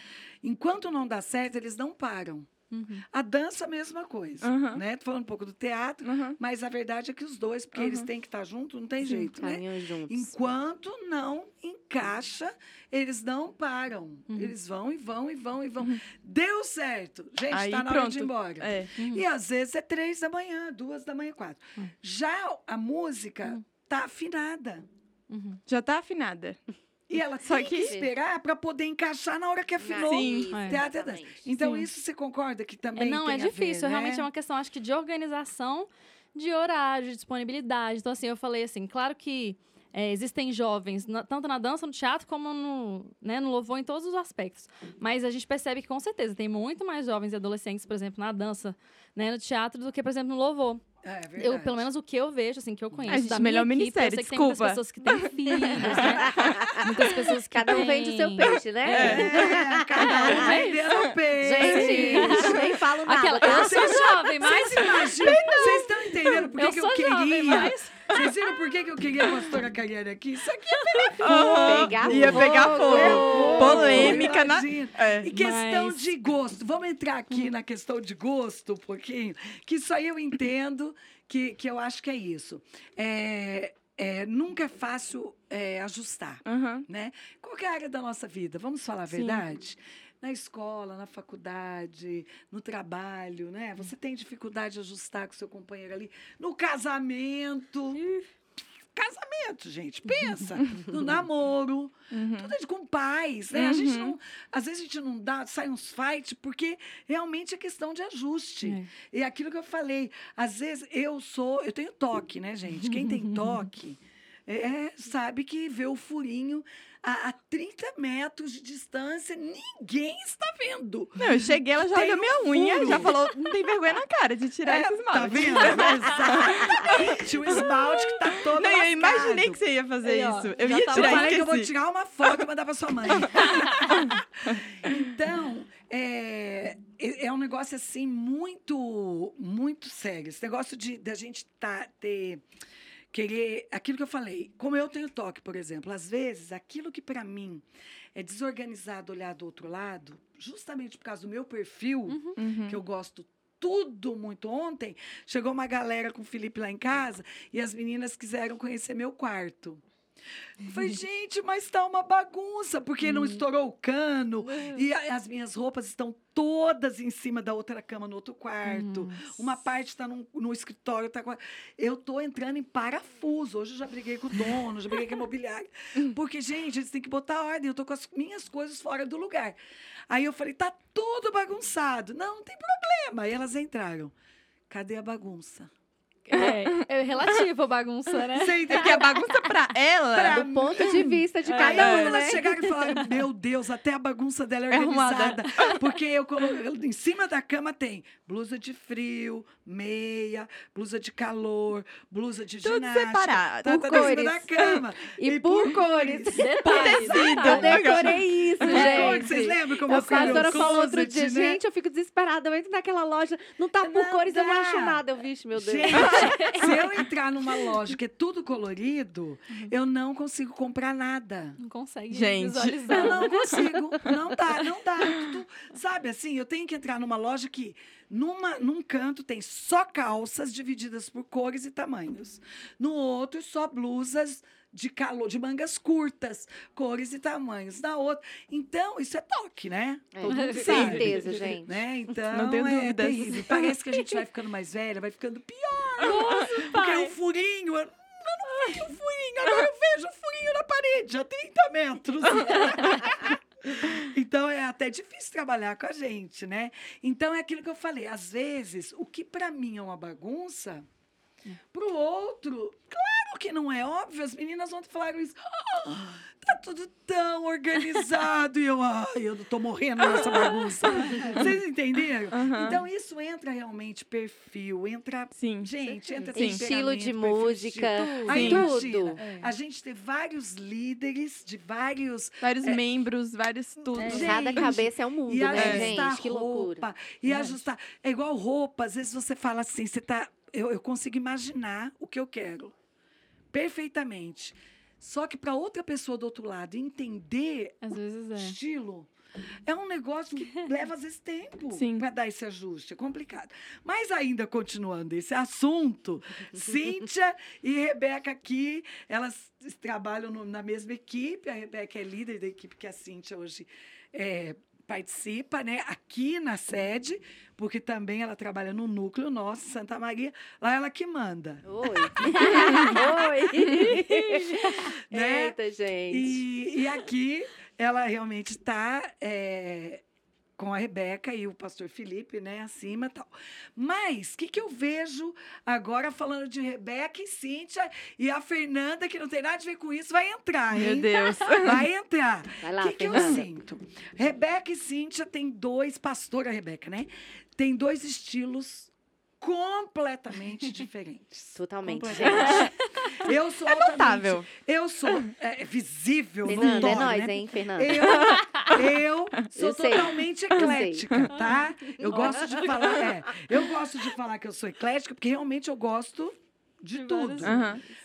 Enquanto não dá certo, eles não param. Uhum. A dança, a mesma coisa, Uhum. né? Tô falando um pouco do teatro, Uhum. mas a verdade é que os dois, porque eles Uhum. têm que estar juntos, não tem Sim, jeito, né? Juntos. Enquanto não encaixa, eles não param. Uhum. Eles vão e vão e vão e vão. Deu certo. Gente, está na hora de ir pronto. embora. É. Uhum. E às vezes é três da manhã, duas da manhã, quatro. Já a música Hum. tá afinada. Uhum. Já tá afinada. E ela Só tem que, que- esperar para poder encaixar na hora que afinou. Sim. É. Teatro é dança. exatamente. Então, Sim. isso você concorda que É, também não, tem é a ver, difícil. né? Realmente é uma questão, acho que, de organização, de horário, de disponibilidade. Então, assim, eu falei assim, claro que é, existem jovens, na- tanto na dança, no teatro, como no, né, no louvor, em todos os aspectos. Mas a gente percebe que, com certeza, tem muito mais jovens e adolescentes, por exemplo, na dança, né, no teatro, do que, por exemplo, no louvor. É, verdade. Eu, pelo menos o que eu vejo, assim, que eu conheço. gente, da melhor minha equipe, sei que desculpa. tem muitas pessoas que têm filhos, né? Muitas pessoas que Cada um vende o seu peixe, né? É, cada um É vendendo o peixe. Gente, nem falo nada. Aquela, eu sou jovem, mas... Vocês imaginam? Vocês estão entendendo por que, Eu que eu queria? jovem, mas... Vocês viram por que, que eu queria a pastora Cariane aqui? Isso aqui. Pegar Ia pegar fogo. fogo. é Polêmica na. É. E questão Mas- de gosto. Vamos entrar aqui na questão de gosto um pouquinho, que isso aí eu entendo, que, que eu acho que é isso. É, é, nunca é fácil é, ajustar, Aham. né? Qualquer área da nossa vida, vamos falar a Sim. verdade? Na escola, na faculdade, no trabalho, né? Você tem dificuldade de ajustar com seu companheiro ali. No casamento. Casamento, gente, pensa. No namoro. Uhum. Tudo é com pais, né? A gente Uhum. não, às vezes a gente não dá, sai uns fight, porque realmente é questão de ajuste. É. E aquilo que eu falei, às vezes eu sou, eu tenho toque, né, gente? Quem tem toque é, sabe que vê o furinho a, a 30 metros de distância, ninguém está vendo. Não, eu cheguei, ela já Tem olhou um minha unha, furo. já falou, não tem vergonha na cara de tirar É, esse esmalte. Tá vendo? Exatamente. O esmalte que tá todo Não, eu lascado. imaginei que você ia fazer Aí, ó, isso. Eu ia tá Eu tirar falei que eu vou tirar uma foto e mandar pra sua mãe. então, é, é é um negócio assim muito, muito sério. Esse negócio de da gente tá, ter querer aquilo que eu falei. Como eu tenho toque, por exemplo, às vezes aquilo que para mim é desorganizado olhar do outro lado, justamente por causa do meu perfil, Uhum. que eu gosto tudo muito ontem, chegou uma galera com o Felipe lá em casa e as meninas quiseram conhecer meu quarto. Eu falei, gente, mas tá uma bagunça, porque não estourou o cano e a- as minhas roupas estão todas em cima da outra cama no outro quarto. Uma parte está no escritório, tá Eu tô entrando em parafuso. Hoje eu já briguei com o dono, já briguei com a imobiliária. Porque, gente, eles têm que botar ordem. Eu tô com as minhas coisas fora do lugar. Aí eu falei, tá tudo bagunçado. Não, não tem problema. Aí elas entraram. Cadê a bagunça? É, é relativo a bagunça, né? Você É entendeu? que a bagunça pra ela. Pra Do ponto de vista de É. Cada quando um, elas né? chegaram e falaram, meu Deus, até a bagunça dela é É organizada. Porque eu colo... em cima da cama tem blusa de frio, meia, blusa de calor, blusa de Tudo ginástica. separado. Tá, Por tá em cima cores. da cama. E por cores. Detalhes, tecido. Eu decorei isso, Por cores, Vocês gente. lembram como A eu fui no pastora falou outro dia, né? gente, eu fico desesperada. Eu entro naquela loja, não tá por Não cores, eu não dá. acho nada. Eu, vixe, meu Deus. Gente, se eu entrar numa loja que é tudo colorido, eu não consigo comprar nada. Não consegue Gente. visualizar. Eu não consigo. Não dá, não dá. Tudo- sabe assim, eu tenho que entrar numa loja que numa, num canto tem só calças divididas por cores e tamanhos. No outro, só blusas de calor, de mangas curtas, cores e tamanhos. Na outra. Então, isso é toque, né? É, Todo mundo com sabe. certeza, gente. Né? Então, Não tenho é dúvidas. terrível. Parece que a gente vai ficando mais velha, vai ficando pior. Porque pai. o furinho, eu, eu não vi o furinho, agora eu vejo o furinho na parede a 30 metros. então é até difícil trabalhar com a gente, né? Então é aquilo que eu falei, às vezes, o que para mim é uma bagunça, para o outro, claro que não é óbvio, as meninas ontem falaram isso. "Ah, tá tá tudo tão organizado. e eu, ai, eu tô morrendo nessa bagunça. Vocês entenderam? Aham. Então, isso entra realmente perfil, entra. Sim. Gente, entra Sim. Estilo de perfil, música, estilo. Aí, tudo. imagina, É. a gente ter vários líderes de vários Vários membros, vários tudo. É. Cada Gente, cabeça é um mundo, e né, ajustar gente? Que loucura. roupa. E Verdade. ajustar. É igual roupa. Às vezes você fala assim, você tá. Eu, eu consigo imaginar o que eu quero. Perfeitamente. Só que para outra pessoa do outro lado entender Às vezes é. estilo. É um negócio que leva às vezes tempo para dar esse ajuste. É complicado. Mas ainda continuando esse assunto, Cíntia e Rebeca aqui, elas trabalham no- na mesma equipe. A Rebeca é líder da equipe que a Cíntia hoje é, participa, né? Aqui na sede, porque também ela trabalha no núcleo nosso, Santa Maria. Lá ela que manda. Oi. Oi. Né? Eita, gente. E, e aqui ela realmente está com a Rebeca e o pastor Felipe, né, acima e tal. Mas o que, que eu vejo agora falando de Rebeca e Cíntia e a Fernanda, que não tem nada a ver com isso, vai entrar, Meu hein? Deus. Vai entrar. Vai lá, O que, que eu sinto? Rebeca e Cíntia têm dois, pastora Rebeca, né? Tem dois estilos completamente diferentes. Totalmente, Completamente. Eu sou altamente- notável. Eu sou é, visível, Fernanda, é notório, nós, né? hein, Fernanda? Eu, eu sou Eu sei. totalmente eclética, tá? Eu gosto de falar, é, eu gosto de falar que eu sou eclética, porque realmente eu gosto de De tudo.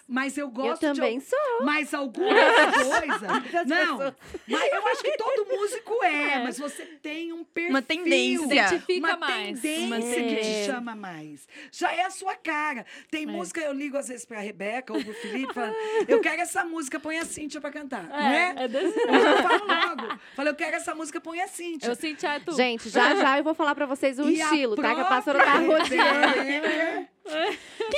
Mas eu Eu gosto também de sou. mas alguma coisa. Não, mas eu acho que todo músico é, É. mas você tem um perfil. Uma tendência. Identifica uma mais. tendência Uma que te tendência. chama mais. Já é a sua cara. Tem É. música, eu ligo às vezes pra Rebeca ou pro Felipe, falando, eu quero essa música, põe a Cíntia pra cantar. não é? É, é desse Eu falo logo. Falei, eu quero essa música, põe a Cíntia. Eu senti a tu. Gente, já já eu vou falar pra vocês o E estilo, tá? Que a pastora tá rodeando.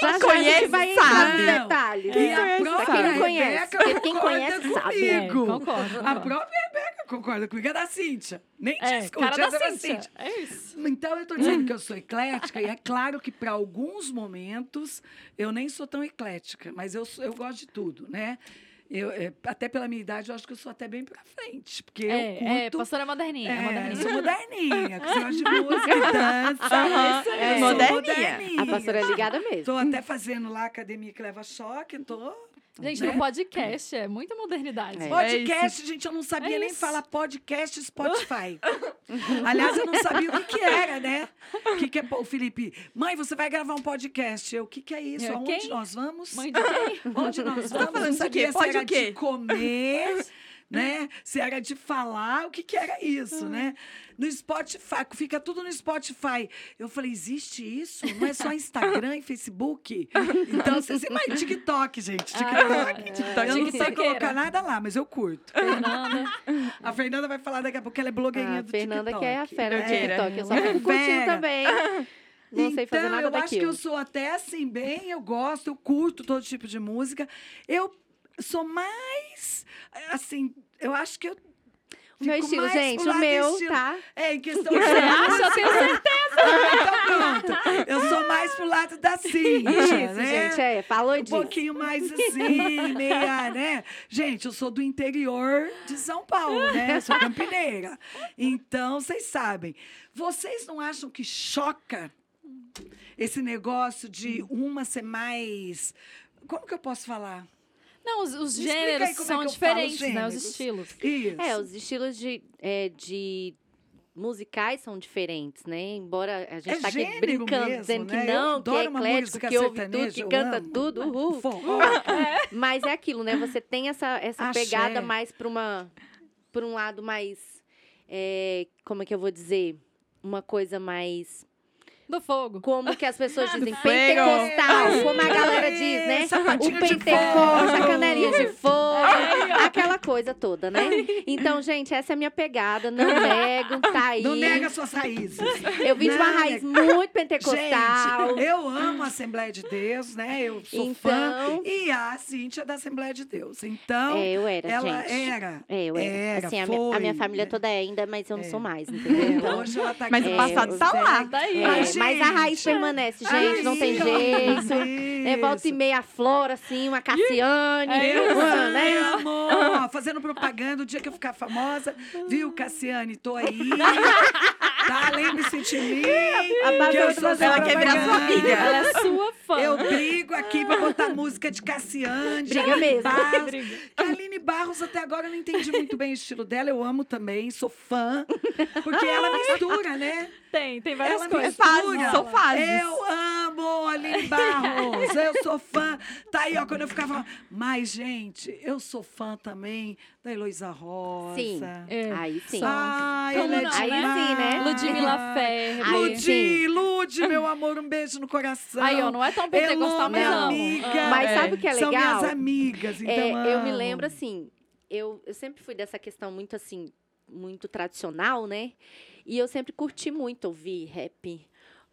Gente conhece vai sabe. nos detalhes. E a Pra própria quem não conhece, Rebeca quem concorda conhece sabe. É, comigo. concordo, A concordo. própria Rebeca concorda comigo, é da Cíntia. Nem É, discute, cara da essa é Cíntia. É isso. Então, eu estou dizendo que eu sou eclética, e é claro que para alguns momentos eu nem sou tão eclética, mas eu, sou- eu gosto de tudo, né? Eu, é, até pela minha idade, eu acho que eu sou até bem pra frente, porque eu É, curto... é, pastora moderninha. É, É, moderninha. sou moderninha, que você gosta de música e dança. Aham. Eu É. sou Moderninha. A pastora é ligada mesmo. Tô até fazendo lá a academia que leva choque, tô... Gente, né? no podcast é muita modernidade. É. Podcast, gente, eu não sabia É nem isso. falar podcast Spotify. Aliás, eu não sabia o que, que era, né? O que, que é. O Felipe, mãe, você vai gravar um podcast. Eu, o que, que é isso? Eu, Aonde quem? nós vamos? Mãe de quem? Onde nós vamos? falando de sabia quê? se Pode era o quê? de comer, né? Se era de falar, o que, que era isso, né? No Spotify, fica tudo no Spotify. Eu falei, existe isso? Não é só Instagram e Facebook? Então, vocês imaginem TikTok, gente. TikTok. Ah, TikTok. eu não sei colocar nada lá, mas eu curto. Fernanda. A Fernanda vai falar daqui a pouco, ela é blogueirinha A do Fernanda TikTok. que é a fera do. TikTok. Eu só É fico curtindo também. Não sei fazer então, nada eu acho que daquilo. eu sou até assim, bem, eu gosto, eu curto todo tipo de música. Eu sou mais, assim, eu acho que eu O meu estilo, gente, o meu, estilo- tá? É, em questão de acha? Eu tenho certeza. Então pronto. Eu sou mais pro lado da Cíntia, Isso, né? gente, é. Falou Um disso. pouquinho mais assim, meia, né? Gente, eu sou do interior de São Paulo, né? Eu sou campineira. Então, vocês sabem. Vocês não acham que choca esse negócio de uma ser mais. Como que eu posso falar? Não, os, os gêneros é são falo diferentes, né? Os estilos. Isso. É, os estilos de, é, de musicais são diferentes, né? Embora a gente É tá aqui brincando, mesmo, dizendo né? que não, que é eclético, que ouve tudo, que canta amo. tudo, uhul. Forró. Mas é aquilo, né? Você tem essa, essa Axé. pegada mais para uma por um lado mais é, como é que eu vou dizer? Uma coisa mais Do fogo. como que as pessoas dizem, pentecostal, É, como a galera diz, né? O Pentecoste, a canelinha de fogo, aquela coisa toda, né? Então, gente, essa é a minha pegada, não nego, tá aí. Não nega suas raízes. Eu vim de uma raiz nega. muito pentecostal. Gente, eu amo a Assembleia de Deus, né? Eu sou fã. Então- E a Cíntia é da Assembleia de Deus. Então, É, eu era, ela gente. era. É, eu era. Era, assim, a, minha, a minha família toda é ainda, mas eu não É. sou mais, É, entendeu? Então, hoje ela tá Mas aqui. o passado eu tá lá. Daí. É, Mas, mas a raiz gente. permanece, gente, não tem jeito. É, volta e meia a Flora, assim, uma Cassiane, Eu uma, né? sei, amor. Fazendo propaganda, o dia que eu ficar famosa, viu, Cassiane? Tô aí. Tá? Lembre-se de mim. A que eu sou tá Ela quer virar sua amiga. Ela é sua fã. Eu brigo aqui pra botar música de Cassiane. Briga mesmo. Barros. Que a Aline Barros, até agora, eu não entendi muito bem o estilo dela. Eu amo também, sou fã. Porque ela mistura, né? Tem, tem várias Ela coisas. Fases, são fases. Eu amo Aline Barros. Eu sou fã. Tá aí, ó, quando eu ficava. Mas, gente, eu sou fã também da Heloísa Rosa. Sim. É. Aí sim. Ai, Como ela é não, demais. Aí sim, né? Ludmilla Ludi. Ludi, meu amor, um beijo no coração. Aí, ó, não é tão pentecostal, mas amo. amiga. Mas É. sabe o que é São legal? minhas amigas, então É, eu me amo. lembro assim, eu, eu sempre fui dessa questão muito assim, muito tradicional, né? E eu sempre curti muito ouvir rap,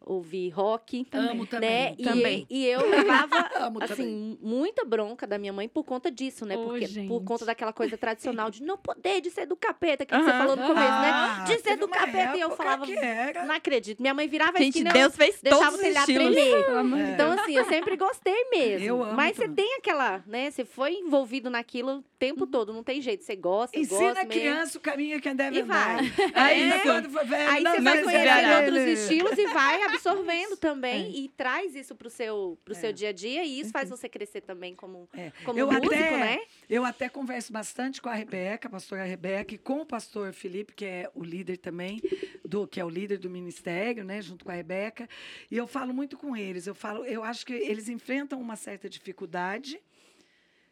ouvir rock. Amo também. Né? E, também. e eu levava, também. assim, muita bronca da minha mãe por conta disso, né? Ô, Porque, gente. por conta daquela coisa tradicional de não poder, de ser do capeta, que você Aham. falou no começo, né? Ah, De ser do capeta. E eu falava, não acredito. Minha mãe virava Gente, esquina, eu Deus fez deixava o telhado estilos. tremer. É. Então, assim, eu sempre gostei mesmo. Eu amo Mas você também. tem aquela, né? Você foi envolvido naquilo o tempo todo, não tem jeito. Você gosta, Ensina gosto a mesmo. criança o caminho que deve E andar. vai. Aí, É. quando for velho, Aí você vai conhecer conhecendo outros estilos e vai absorvendo também. É. E traz isso pro seu, pro seu dia a dia. E isso faz você crescer também como, É. como Eu músico, até- né? Eu até converso bastante com a Rebeca, a pastora Rebeca, e com o pastor Felipe, que é o líder também, do que é o líder do ministério, né, junto com a Rebeca. E eu falo muito com eles. Eu falo, eu acho que eles enfrentam uma certa dificuldade,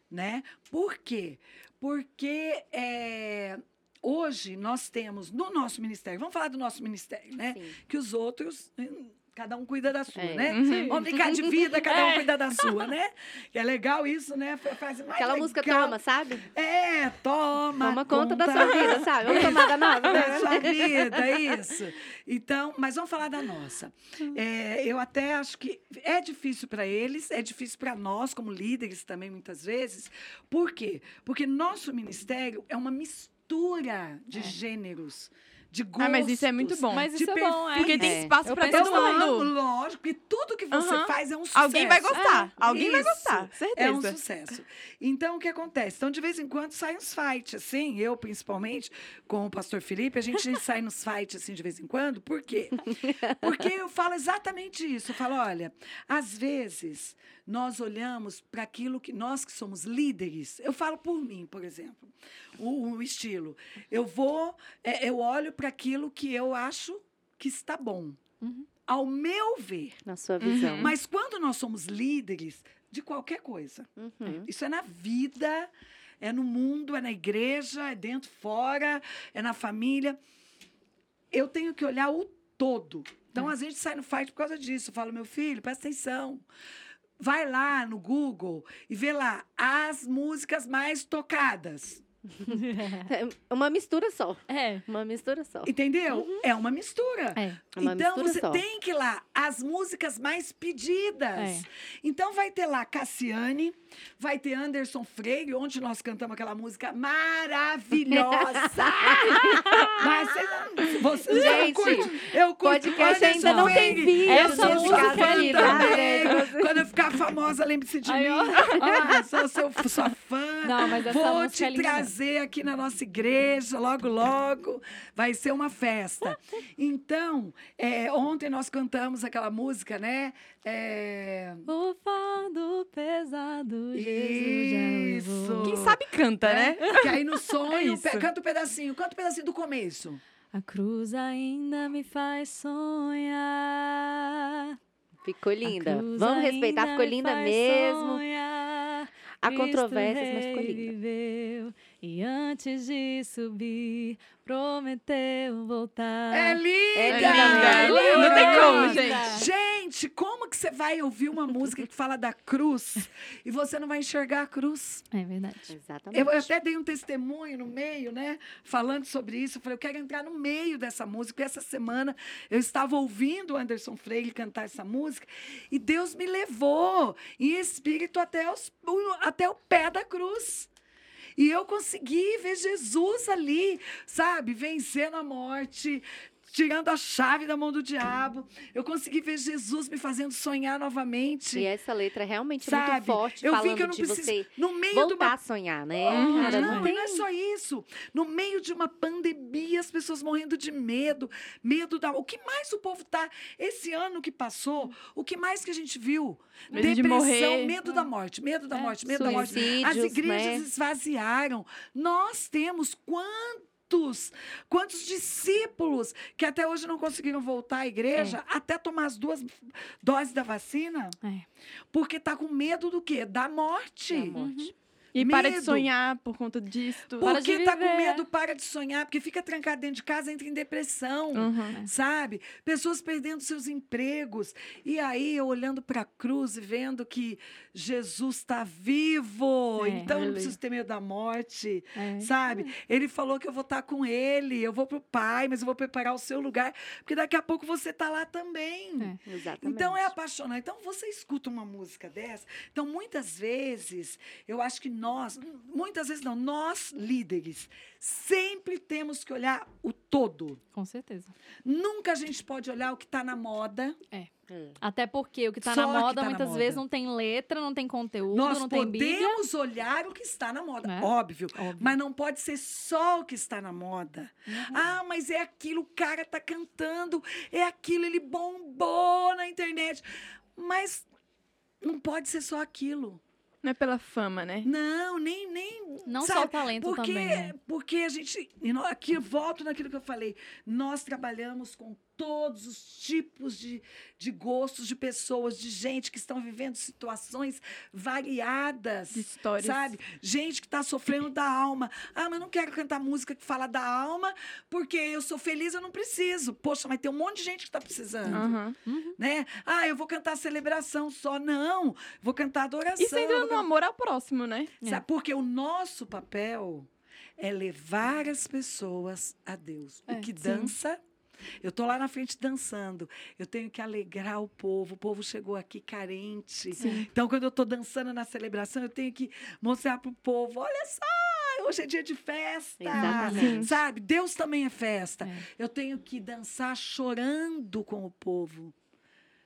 né? Por quê? Porque é, hoje nós temos no nosso ministério, vamos falar do nosso ministério, né? Sim. Que os outros hum, cada um cuida da sua, É. né? Uhum. Vamos brincar de vida, cada um É. cuida da sua, né? É legal isso, né? Faz mais Aquela música legal. toma, sabe? É, toma. Toma conta da sua vida, sabe? Vamos tomar da nossa. Da né? sua vida, isso. Então, mas vamos falar da nossa. É, eu até acho que é difícil para eles, é difícil para nós, como líderes também, muitas vezes. Por quê? Porque nosso ministério é uma mistura de gêneros, de gostos. Ah, mas isso é muito bom. Mas de isso é bom, é. Porque tem É. espaço pra penso todo mundo. lógico, e tudo que você Aham. faz é um sucesso. Alguém vai gostar. É, Alguém vai isso. gostar, certeza. É um sucesso. Então, o que acontece? Então, de vez em quando, sai uns fights, assim, eu, principalmente, com o pastor Felipe, a gente sai nos fights, assim, de vez em quando. Por quê? Porque eu falo exatamente isso. Eu falo, olha, às vezes, nós olhamos para aquilo que nós que somos líderes, eu falo por mim, por exemplo, o, o estilo. Eu vou, é, eu olho para aquilo que eu acho que está bom. Uhum. Ao meu ver. Na sua visão. Uhum. Mas quando nós somos líderes de qualquer coisa, Uhum. isso é na vida, é no mundo, é na igreja, é dentro, fora, é na família. Eu tenho que olhar o todo. Então, às vezes, sai no fight por causa disso. Eu falo, meu filho, presta atenção. Vai lá no Google e vê lá as músicas mais tocadas. É uma mistura só. É. Uma mistura só. Entendeu? É uma mistura. É. Uma então mistura você só. tem que ir lá as músicas mais pedidas. É. Então vai ter lá Cassiane, vai ter Anderson Freire, onde nós cantamos aquela música maravilhosa. Mas vocês não Gente, curtem. Eu curto Podcast Anderson ainda não tem vídeo. Essa Eu sou música é também. linda. Quando eu ficar famosa, lembre-se de Aí, mim. Ah, sou, sou sua fã. Não, mas essa Vou te é trazer aqui na nossa igreja, logo, logo. Vai ser uma festa. Então, é, ontem nós cantamos aquela música, né? É, O fardo pesado, Jesus Isso. Quem sabe canta, né? Que aí no É sonho, pe- canta um pedacinho, canta um pedacinho do começo. A cruz ainda me faz sonhar. Ficou linda. cruz Vamos respeitar, ainda ficou me linda faz mesmo. sonhar. Há Cristo controvérsias, mas ficou linda. E antes de subir, prometeu voltar. É linda! É linda. É Não tem como, linda. gente. Gente, como que você vai ouvir uma música que fala da cruz e você não vai enxergar a cruz? É verdade. Exatamente. Eu até dei um testemunho no meio, né? Falando sobre isso. Eu falei, eu quero entrar no meio dessa música. Porque essa semana eu estava ouvindo o Anderson Freire cantar essa música e Deus me levou em espírito até, os, até o pé da cruz. E eu consegui ver Jesus ali, sabe? Vencendo a morte, tirando a chave da mão do diabo. Eu consegui ver Jesus me fazendo sonhar novamente. E essa letra é realmente Sabe? muito forte, eu vi falando que eu não de preciso. você No meio de uma voltar a sonhar, né? Uhum. Cara, não, não e tem... não é só isso. No meio de uma pandemia, as pessoas morrendo de medo, medo da. O que mais o povo tá? Esse ano que passou, o que mais que a gente viu? Medo de Depressão, morrer. medo da morte, medo da É, morte, medo da morte. As igrejas né? esvaziaram. Nós temos quantos, quantos discípulos que até hoje não conseguiram voltar à igreja, até tomar as duas doses da vacina, É. porque tá com medo do quê? Da morte. Da morte. E para de Medo. sonhar por conta disso. Porque tá com medo, para de sonhar, porque fica trancado dentro de casa, entra em depressão. Uhum. Sabe? Pessoas perdendo seus empregos. E aí, eu olhando para a cruz e vendo que Jesus está vivo. É, então, não preciso ter medo da morte. É. Sabe? Ele falou que eu vou estar com ele, eu vou pro Pai, mas eu vou preparar o seu lugar, porque daqui a pouco você tá lá também. É. Exatamente. Então é apaixonante. Então você escuta uma música dessa. Então muitas vezes, eu acho que nós, muitas vezes não, nós líderes, sempre temos que olhar o todo. Com certeza. Nunca a gente pode olhar o que está na moda. É. Até porque o que tá Só na moda tá na muitas moda. vezes não tem letra, não tem conteúdo, nós não tem Bíblia. podemos olhar o que está na moda, Né? óbvio. Óbvio. Mas não pode ser só o que está na moda. Uhum. Ah, mas é aquilo, o cara tá cantando, é aquilo, ele bombou na internet. Mas não pode ser só aquilo. Não é pela fama, né? Não, nem, nem. Não sabe? só o talento porque, também, né? Porque a gente. Aqui eu volto naquilo que eu falei. Nós trabalhamos com todos os tipos de, de gostos de pessoas, de gente que estão vivendo situações variadas. De histórias. Sabe? Gente que está sofrendo da alma. Ah, mas eu não quero cantar música que fala da alma, porque eu sou feliz, eu não preciso. Poxa, mas tem um monte de gente que está precisando. Aham. Né? Ah, eu vou cantar celebração só. Não, vou cantar adoração. Isso entra no amor ao próximo, né? É. Sabe? Porque o nosso papel é levar as pessoas a Deus. É, o que sim. Eu tô lá na frente dançando. Eu tenho que alegrar o povo. O povo chegou aqui carente. Sim. Então, quando eu estou dançando na celebração, eu tenho que mostrar para o povo: olha só, hoje é dia de festa. Exatamente. Sabe? Deus também é festa. É. Eu tenho que dançar chorando com o povo.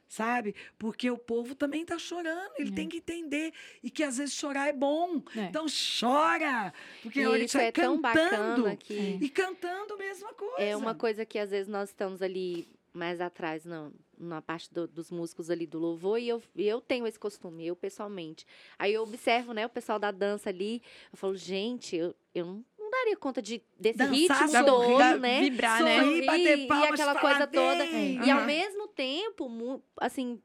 Sabe? Porque o povo também está chorando, ele É. tem que entender. E que às vezes chorar é bom. É. Então chora. Porque E isso vai é tão cantando. bacana que E cantando a mesma coisa. é uma coisa que às vezes nós estamos ali mais atrás, não, na parte do- dos músicos ali do louvor, e eu, eu tenho esse costume, eu pessoalmente. Aí eu observo, né, o pessoal da dança ali, eu falo, gente, eu, eu não daria conta de, desse Dançar, ritmo sorrir, todo, né? vibrar, né? Sorrir, bater e palmas, aquela falar coisa toda. bem. E ao mesmo tempo, assim,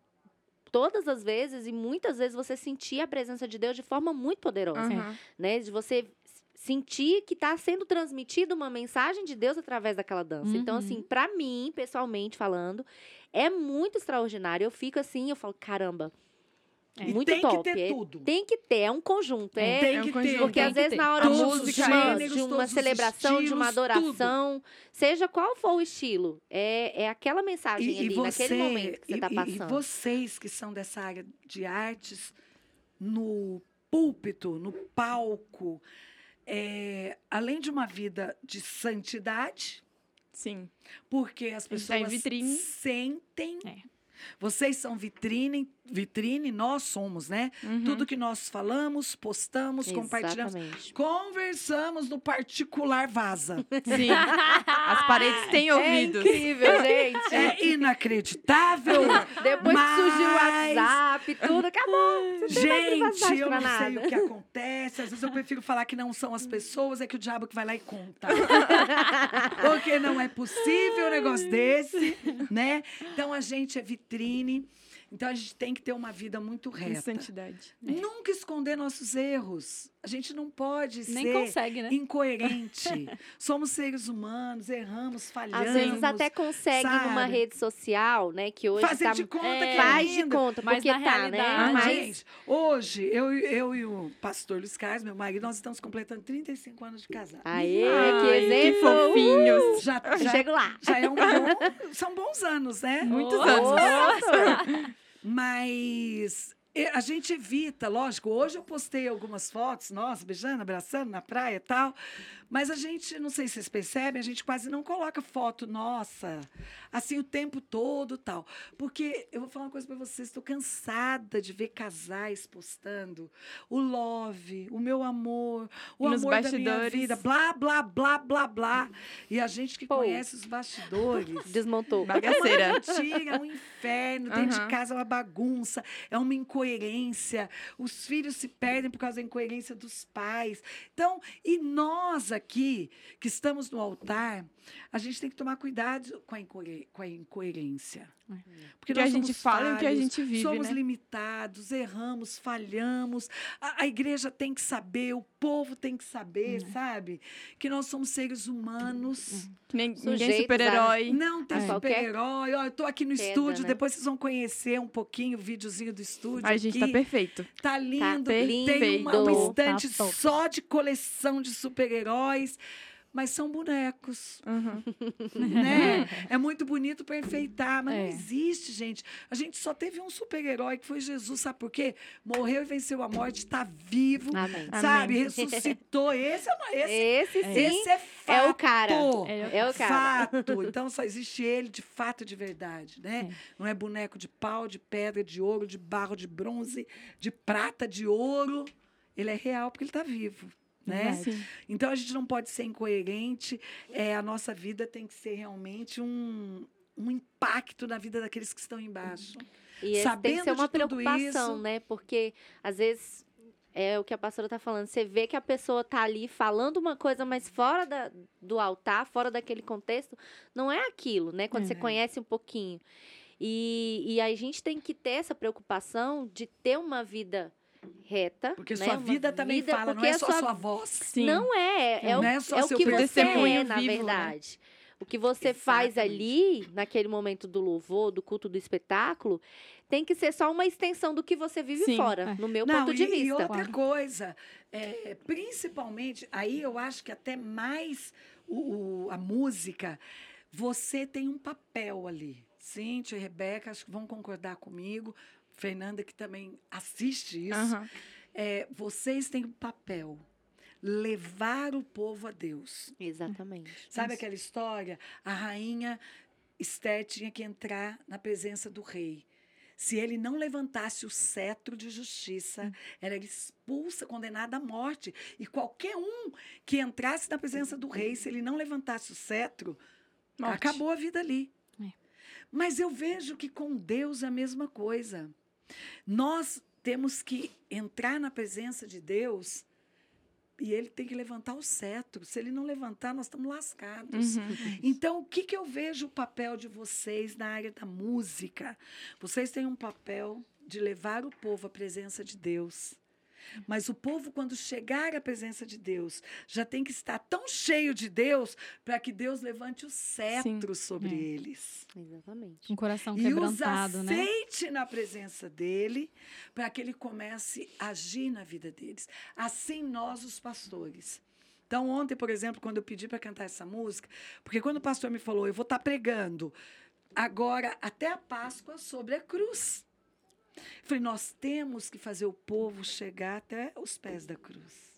todas as vezes e muitas vezes você sentir a presença de Deus de forma muito poderosa, Aham. né? De você sentir que está sendo transmitida uma mensagem de Deus através daquela dança. Então, Uhum. assim, para mim, pessoalmente falando, é muito extraordinário. Eu fico assim, eu falo, caramba, É. E muito tem top. que ter É- tudo. Tem que ter, é um conjunto. É, Tem É um que conjunto. ter. porque Tem às que vezes ter. na hora de, uma, gêneros, de uma celebração, de uma estilos, adoração, seja qual for o estilo, é, é aquela mensagem ali, naquele momento que você e- está e- passando. E vocês que são dessa área de artes, no púlpito, no palco, é, além de uma vida de santidade, Sim. porque as tá pessoas vitrine. sentem. É. Vocês são vitrine, vitrine, nós somos, né? Uhum. Tudo que nós falamos, postamos, compartilhamos. Exatamente. Conversamos no particular vaza. Sim. As paredes têm ouvidos. É incrível, gente. É inacreditável. Depois que surgiu o Mas- WhatsApp, tudo acabou. Mais Gente, eu não sei nada. o que acontece. Às vezes eu prefiro falar que não são as pessoas, é que o diabo que vai lá e conta. Porque não é possível um negócio desse, né? Então a gente é vitrine. Então a gente tem que ter uma vida muito Em reta. santidade. Nunca esconder nossos erros. A gente não pode Nem ser consegue, né? incoerente. Somos seres humanos, erramos, falhamos. Às vezes até consegue numa sabe? rede social, né? Que hoje Fazer tá, de conta É, que faz é de lindo. conta, Mas porque na tá, né? Mas gente, hoje, eu, eu e o pastor Luiz Carlos, meu marido, nós estamos completando 35 anos de casado. Aê, Ai, que exemplo! Que fofinhos. Já, já, Chego lá. já é um bom, são bons anos, né? Muitos Nossa. anos. Mas a gente evita, lógico. Hoje eu postei algumas fotos, nossa, beijando, abraçando na praia e tal. Mas a gente, não sei se vocês percebem, a gente quase não coloca foto nossa, assim, o tempo todo tal. Porque eu vou falar uma coisa para vocês, estou cansada de ver casais postando o love, o meu amor, o Nos amor da minha bastidores. vida, blá, blá, blá, blá, blá. E a gente que Pô. conhece os bastidores... Desmontou. Bagaceira. É uma mentira, é um inferno. Dentro Aham. de casa é uma bagunça, é uma incoerência. Os filhos se perdem por causa da incoerência dos pais. Então, e nós aqui, que estamos no altar, a gente tem que tomar cuidado com a, incoer- com a incoerência. Porque O que a gente somos fala e o que a falhos, gente vive, Somos né? limitados, erramos, falhamos. A, a igreja tem que saber, o povo tem que saber, Uhum. sabe? Que nós somos seres humanos. Que nem, ninguém é super-herói. Não tem É. Super-herói. Eu tô aqui no estúdio, né? depois vocês vão conhecer um pouquinho o videozinho do estúdio. A gente tá aqui. perfeito. Tá lindo. tem uma, perfeito. uma estante Tá só de coleção de super-heróis. Mas são bonecos, Uhum. né? é muito bonito para enfeitar, mas não É. existe, gente. A gente só teve um super-herói que foi Jesus, sabe por quê? Morreu e venceu a morte, tá vivo, Amém. sabe? Amém. Ressuscitou. Esse é, uma, esse, Esse sim esse é fato. é o cara. É É o cara. Fato. Então só existe ele de fato, de verdade, né? É. Não é boneco de pau, de pedra, de ouro, de barro, de bronze, de prata, de ouro. Ele é real porque ele está vivo. Né? Sim. Então a gente não pode ser incoerente. É, a nossa vida tem que ser realmente um, um impacto na vida daqueles que estão embaixo. E esse tem Sabendo que ser uma preocupação, isso- né? Porque, às vezes, é o que a pastora tá falando. Você vê que a pessoa tá ali falando uma coisa, mas fora da- do altar, fora daquele contexto, não é aquilo, né? Quando você É. conhece um pouquinho. E, e a gente tem que ter essa preocupação de ter uma vida reta. Porque né? sua Uma vida também vida- fala, não porque é a só sua sua voz. Sim. Não é, é, o, Não é só é o seu que você é, na vivo, né? verdade. O que você faz Exatamente. ali, naquele momento do louvor, do culto do espetáculo, tem que ser só uma extensão do que você vive Sim, fora, é. no meu Não, ponto e, de e vista. outra Claro. coisa, é, principalmente, aí eu acho que até mais o, o- a música, você tem um papel ali. Cíntia e Rebeca, acho que vão concordar comigo. Fernanda, que também assiste isso. Aham. É, vocês têm um papel. Levar o povo a Deus. Exatamente. Sabe Isso. aquela história? A rainha Esther tinha que entrar na presença do rei. Se ele não levantasse o cetro de justiça, ela era expulsa, condenada à morte. E qualquer um que entrasse na presença do rei, se ele não levantasse o cetro, Morte. acabou a vida ali. É. Mas eu vejo que com Deus é a mesma coisa. Nós temos que entrar na presença de Deus e ele tem que levantar o cetro. Se ele não levantar, nós estamos lascados. Uhum. Então, o que, que eu vejo o papel de vocês na área da música? Vocês têm um papel de levar o povo à presença de Deus. Mas o povo, quando chegar à presença de Deus, já tem que estar tão cheio de Deus para que Deus levante o cetro sobre É. eles. Exatamente. O coração E os quebrantado, né? aceite na presença dele, para que ele comece a agir na vida deles. Assim nós, os pastores. Então, ontem, por exemplo, quando eu pedi para cantar essa música, porque quando o pastor me falou, eu vou estar pregando agora até a Páscoa sobre a cruz. Eu falei, nós temos que fazer o povo chegar até os pés da cruz.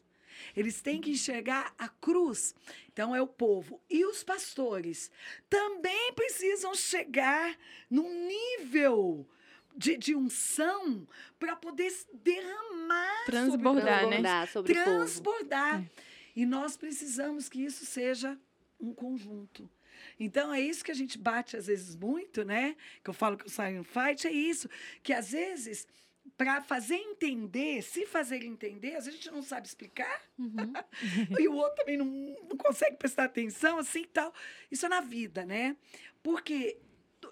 Eles têm que enxergar a cruz. Então, é o povo. E os pastores também precisam chegar num nível de, de unção para poder derramar Transbordar, né? Transbordar sobre o povo. transbordar. E nós precisamos que isso seja um conjunto. Então é isso que a gente bate às vezes muito, né? Que eu falo que o Silent Fight é isso, que às vezes para fazer entender, se fazer entender, às vezes a gente não sabe explicar Uhum. e o outro também não, não consegue prestar atenção, assim e tal. Isso é na vida, né? Porque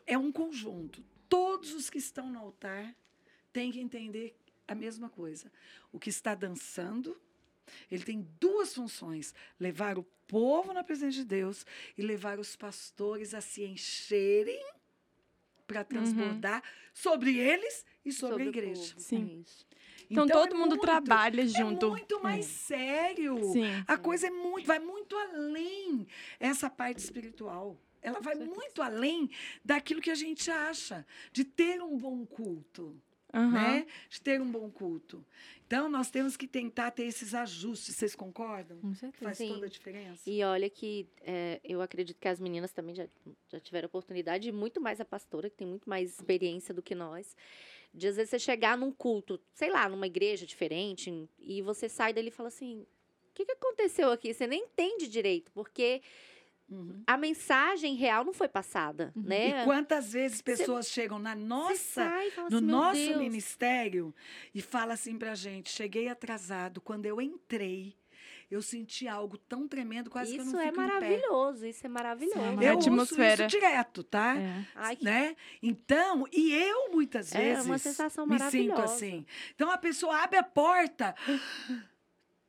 é um conjunto. Todos os que estão no altar têm que entender a mesma coisa. O que está dançando, ele tem duas funções: levar o povo na presença de Deus e levar os pastores a se encherem para transbordar sobre eles e sobre, a o igreja. povo. Sim. É. Então, é todo mundo muito- trabalha É junto. muito mais sério. Sim. A coisa é muito, vai muito além essa parte espiritual. Ela vai muito além daquilo que a gente acha, de ter um bom culto. Aham. né? De ter um bom culto. Então, nós temos que tentar ter esses ajustes. Vocês concordam? Com certeza. faz Sim. toda a diferença. E olha que é, eu acredito que as meninas também já, já tiveram oportunidade, e muito mais a pastora, que tem muito mais experiência do que nós, de às vezes você chegar num culto, sei lá, numa igreja diferente, e você sai dali e fala assim: o que, que aconteceu aqui? Você nem entende direito, porque Uhum. a mensagem real não foi passada, né? E quantas vezes pessoas chegam na nossa no assim, "Meu nosso Deus". ministério e fala assim pra gente: cheguei atrasado. Quando eu entrei, eu senti algo tão tremendo, quase que eu Isso não é fico em pé. maravilhoso, isso é maravilhoso. Sim, Eu A ouço atmosfera. isso direto, tá? É. Ai, que Né? Então, e eu muitas É vezes uma sensação me sinto assim. Então a pessoa abre a porta.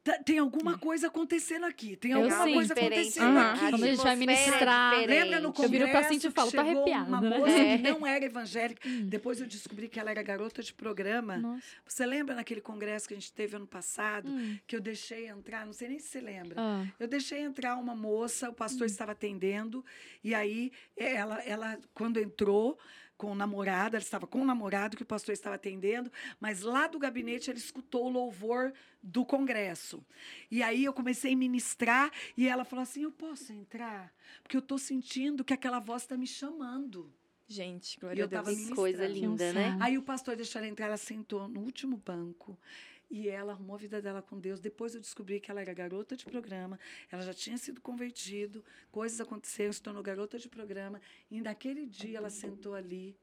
Tá- Tem alguma coisa acontecendo aqui. Tem Eu alguma sim. coisa acontecendo Aham. aqui. Quando a gente vai é ministrar. Lembra no Eu congresso viro pra Cintia e falo, tá arrepiada, uma né? moça É. que não era evangélica. Hum. Depois eu descobri que ela era garota de programa. Nossa. Você lembra naquele congresso que a gente teve ano passado, Hum. que eu deixei entrar, não sei nem se você lembra. Ah. Eu deixei entrar uma moça, o pastor estava atendendo, e aí eh, ela, ela quando entrou com o namorado, ela estava com o namorado que o pastor estava atendendo, mas lá do gabinete ele escutou o louvor do congresso. E aí eu comecei a ministrar e ela falou assim: "Eu posso entrar? Porque eu estou sentindo que aquela voz está me chamando". Gente, E glória eu a Deus. tava Que coisa linda, né? Aí o pastor deixou ela entrar, ela sentou no último banco. E ela arrumou a vida dela com Deus. Depois eu descobri que ela era garota de programa. Ela já tinha sido convertido. Coisas aconteceram, se tornou garota de programa. E naquele dia ela sentou ali.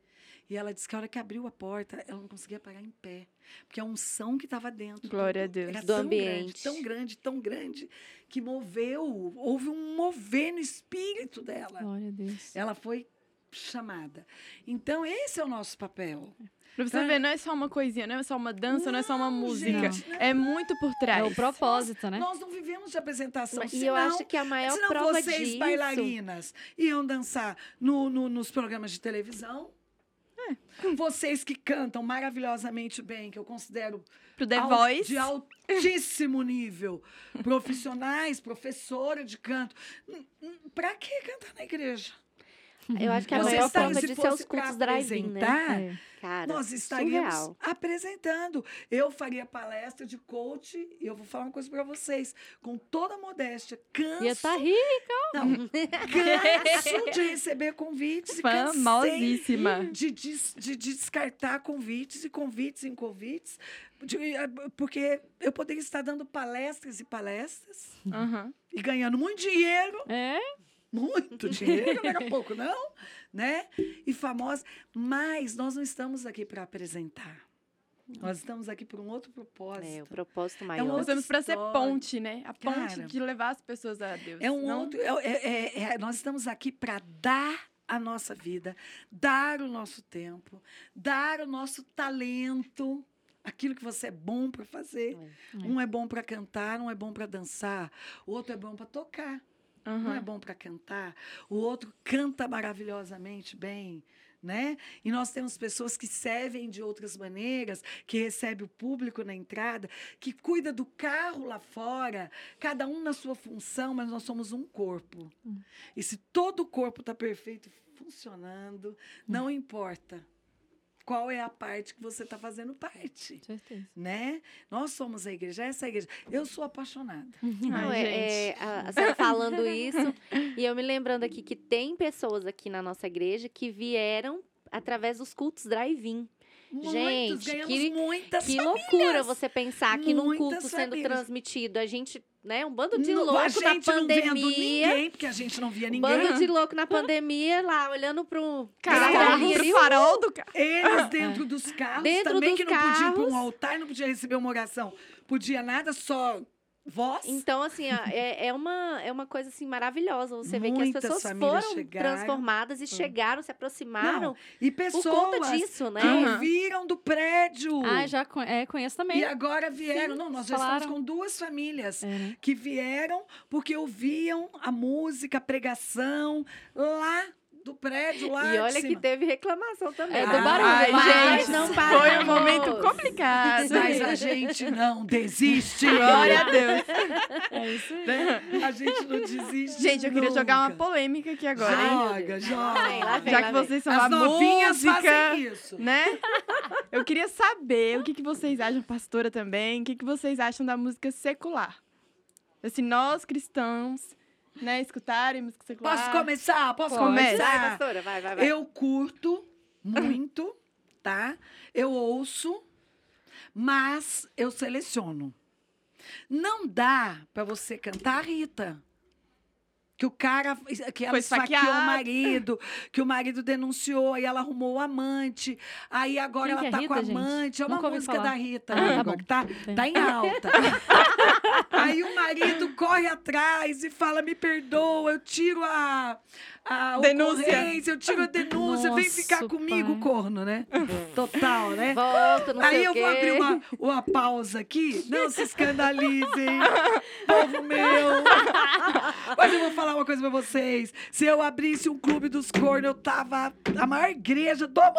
E ela disse que a hora que abriu a porta, ela não conseguia parar em pé. Porque a unção que estava dentro. Glória a do- Deus. Era Do tão ambiente. Grande, tão grande, tão grande, que moveu. Houve um mover no espírito dela. Glória a Deus. Ela foi chamada. Então, esse é o nosso papel. Pra você Tá. ver, não é só uma coisinha, não é só uma dança, não, é só uma música. gente, não. É muito por É trás. o propósito, né? Nós não vivemos de apresentação. Mas- E senão, eu acho que a maior senão prova vocês, disso... bailarinas, iam dançar no, no- nos programas de televisão. É. Vocês que cantam maravilhosamente bem, que eu considero Pro The al- Voice. de altíssimo nível, profissionais, professora de canto. Hum, hum, Pra que cantar na igreja? Eu acho que a Vocês maior se é os fosse pra cultos drive-in, né? apresentar, É. Cara, nós estaríamos surreal. apresentando. Eu faria palestra de coach e eu vou falar uma coisa para vocês, com toda a modéstia, canso, Ia tá rico. não, canso de receber convites e Famosíssima. de, des- de descartar convites e convites em convites, de- eh, porque eu poderia estar dando palestras e palestras Aham. e ganhando muito dinheiro É? Muito dinheiro, não era pouco, não, né? E famosa. Mas nós não estamos aqui para apresentar. Nós estamos aqui por um outro propósito. É, o propósito um maior. Nós outra estamos pra ser ponte, né? A ponte Cara, de levar as pessoas a Deus. É um não? outro. é- é- é- é- nós estamos aqui para dar a nossa vida, dar o nosso tempo, dar o nosso talento, aquilo que você é bom para fazer. É. Um é bom para cantar, um é bom para dançar, o outro é bom para tocar. Não é bom para cantar. O outro canta maravilhosamente bem, né? E nós temos pessoas que servem de outras maneiras, que recebe o público na entrada, que cuida do carro lá fora, cada um na sua função, mas nós somos um corpo. E se todo o corpo está perfeito funcionando, não importa qual é a parte que você está fazendo parte, Certeza. né? Nós somos a igreja, essa é a igreja. Eu sou apaixonada. Não, Ai, é, é, a, a senhora falando isso, e eu me lembrando aqui que tem pessoas aqui na nossa igreja que vieram através dos cultos drive-in. Muitos, Gente, que- muitas Que famílias. loucura você pensar que num Muitas culto sendo famílias. transmitido, a gente, né, um bando de louco a na gente não vendo pandemia. ninguém, porque a gente não via Um ninguém. bando de louco na pandemia lá, olhando pro Carro, pro farol do carro. Eles dentro dos carros, Dentro também dos que não podiam ir para um carros. altar, não podia receber uma oração. Podia nada, só voz. Então, assim, ó, é, é, uma, é uma coisa assim maravilhosa. Você vê que Muitas as pessoas foram chegaram. transformadas e chegaram, se aproximaram Não, e por pessoas conta disso, né? que ouviram do prédio. Ah, já con- é, conheço também. E agora vieram. Sim, não, nós já falaram. estamos com duas famílias É, né? que vieram porque ouviam a música, a pregação lá do prédio, lá E de olha que teve reclamação também. É, Ah, barulho. Ai, mas gente, não foi paramos. um momento complicado. Mas a gente não desiste. Glória a Deus. É isso aí. né? A gente não desiste. Gente, eu queria jogar uma nunca. polêmica aqui agora, hein? Joga, joga. Lá vem, Já lá que vem. vocês são As a novinhas música, fazem isso. né? Eu queria saber o que, que vocês acham, pastora também, o que, que vocês acham da música secular. Assim, nós cristãos, né, escutarem música secular. Posso começar? Posso Pode. Vai, começar? pastora, vai, vai, vai. Eu curto muito, tá? Eu ouço, mas eu seleciono. Não dá pra você cantar Rita. Que o cara, que ela Foi esfaqueou o marido, que o marido denunciou, aí ela arrumou o amante, aí agora Quem ela é tá com Rita, gente? amante. É uma Nunca música falar. da Rita, Ah, né, tá bom. que tá, tá em alta. aí o marido corre atrás e fala: me perdoa, eu tiro a, a Denúncia. ocorrência, eu tiro a denúncia, vem Nossa, ficar comigo, pai. corno, né? Total, né? Volta, não Aí eu vou abrir uma, uma pausa aqui. Não se escandalizem, povo meu. Mas eu vou falar uma coisa pra vocês. Se eu abrisse um clube dos cornos, eu tava a maior igreja do mundo.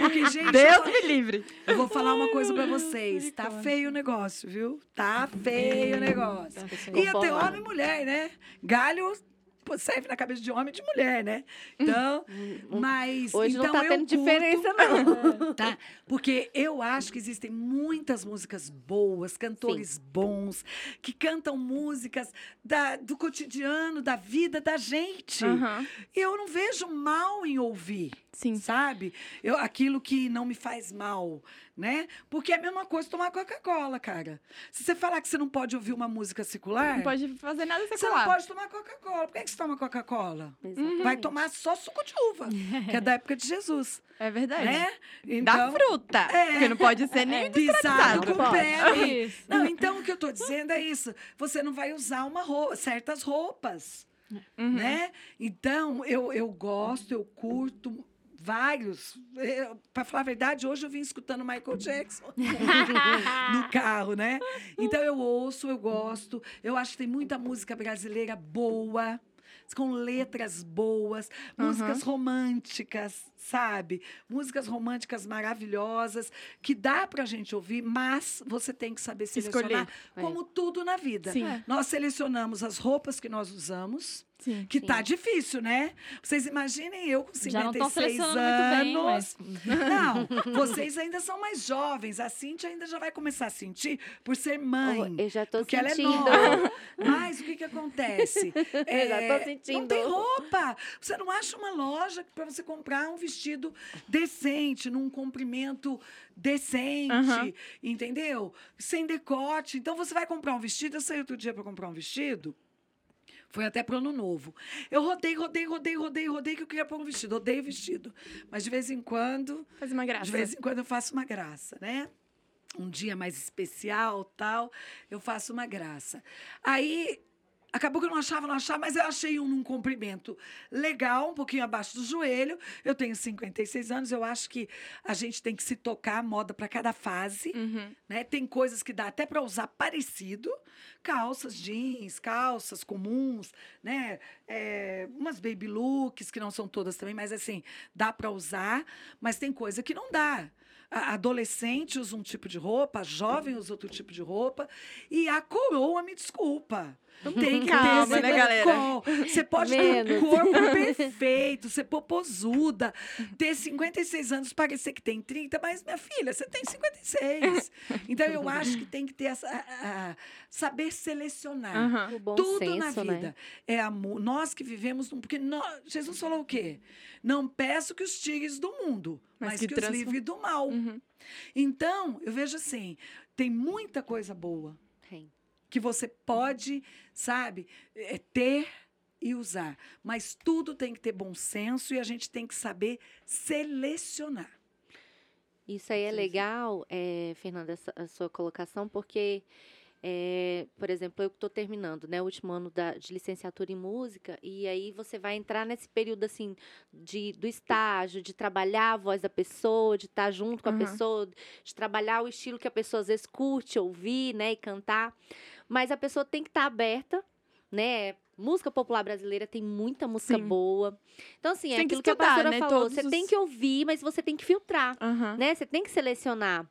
Porque, gente, eu Deus me livre. eu vou falar uma coisa pra vocês. Tá feio o negócio, viu? Tá feio o negócio. Ia ter Conformado. homem e mulher, né? Galho pô, serve na cabeça de homem e de mulher, né? Então, mas. Hoje então não tá tendo curto, diferença, não. Tá? Porque eu acho que existem muitas músicas boas, cantores bons, que cantam músicas da- do cotidiano, da vida da gente. E eu não vejo mal em ouvir Sim. sabe? Eu, aquilo que não me faz mal, né? Porque é a mesma coisa tomar Coca-Cola, cara. Se você falar que você não pode ouvir uma música secular, Não pode fazer nada você secular. não pode tomar Coca-Cola. Por que, que você toma Coca-Cola? Vai tomar só suco de uva, que é da época de Jesus, É verdade. né? Da fruta. É. Porque não pode ser nem pisado industrializado. com. Isso. Não, então o que eu tô dizendo é isso. Você não vai usar uma roupa, certas roupas, Uhum. né? Então, eu, eu gosto, eu curto vários. Para falar a verdade, hoje eu vim escutando Michael Jackson no carro, né? Então eu ouço, eu gosto. Eu acho que tem muita música brasileira boa. Com letras boas, músicas românticas, sabe? Músicas românticas maravilhosas, que dá pra gente ouvir, mas você tem que saber selecionar, Escolher. como tudo na vida. Sim. Nós selecionamos as roupas que nós usamos, Sim. que Sim. tá difícil, né? Vocês imaginem eu com Já não 56 selecionando muito bem, anos. mas... Não, vocês ainda são mais jovens. A Cintia ainda já vai começar a sentir por ser mãe. Oh, eu já tô porque ela é sentindo. nova. Mas o que, que acontece? Eu já tô Não sentindo. tem roupa. Você não acha uma loja para você comprar um vestido decente, num comprimento decente, entendeu? Sem decote. Então você vai comprar um vestido. Eu saí outro dia para comprar um vestido. Foi até pro ano novo. Eu rodei, rodei, rodei, rodei, rodei, que eu queria pôr um vestido. Odeio vestido. Mas de vez em quando, Faz uma graça. de vez em quando eu faço uma graça, né? Um dia mais especial, tal, eu faço uma graça. Aí acabou que eu não achava, não achava, mas eu achei um num comprimento legal, um pouquinho abaixo do joelho. Eu tenho 56 anos, eu acho que a gente tem que se tocar a moda para cada fase Uhum. né? Tem coisas que dá até para usar parecido, calças jeans, calças comuns, né? É, umas baby looks que não são todas também, mas assim dá para usar, mas tem coisa que não dá. A adolescente usa um tipo de roupa, a jovem usa outro tipo de roupa e a coroa me desculpa. Tem que Calma, ter né, esse galera? Você pode ter Menos. um corpo perfeito, ser popozuda, ter 56 anos, parecer que tem 30, mas, minha filha, você tem 56. Então, eu acho que tem que ter essa. a- a- saber selecionar. Tudo senso, na vida né? é amor. Nós que vivemos num. Porque nós- Jesus falou o quê? Não peço que os tires do mundo, Mas mas, que que, os livre do mal. Uhum. Então, eu vejo assim: tem muita coisa boa Tem. Que você pode, sabe, é, ter e usar. Mas tudo tem que ter bom senso e a gente tem que saber selecionar. Isso aí é legal, é, Fernanda, essa, a sua colocação, porque, é, por exemplo, eu estou terminando, né, o último ano da, de licenciatura em música, e aí você vai entrar nesse período, assim, de, do estágio, de trabalhar a voz da pessoa, de estar junto com a pessoa, de trabalhar o estilo que a pessoa às vezes curte, ouvir, né, e cantar. Mas a pessoa tem que estar aberta, né? Música popular brasileira tem muita música Sim. boa. Então, assim, é Tem que aquilo que a estudar, pastora né, falou. todos Você tem os- que ouvir, mas você tem que filtrar Aham. né? Você tem que selecionar.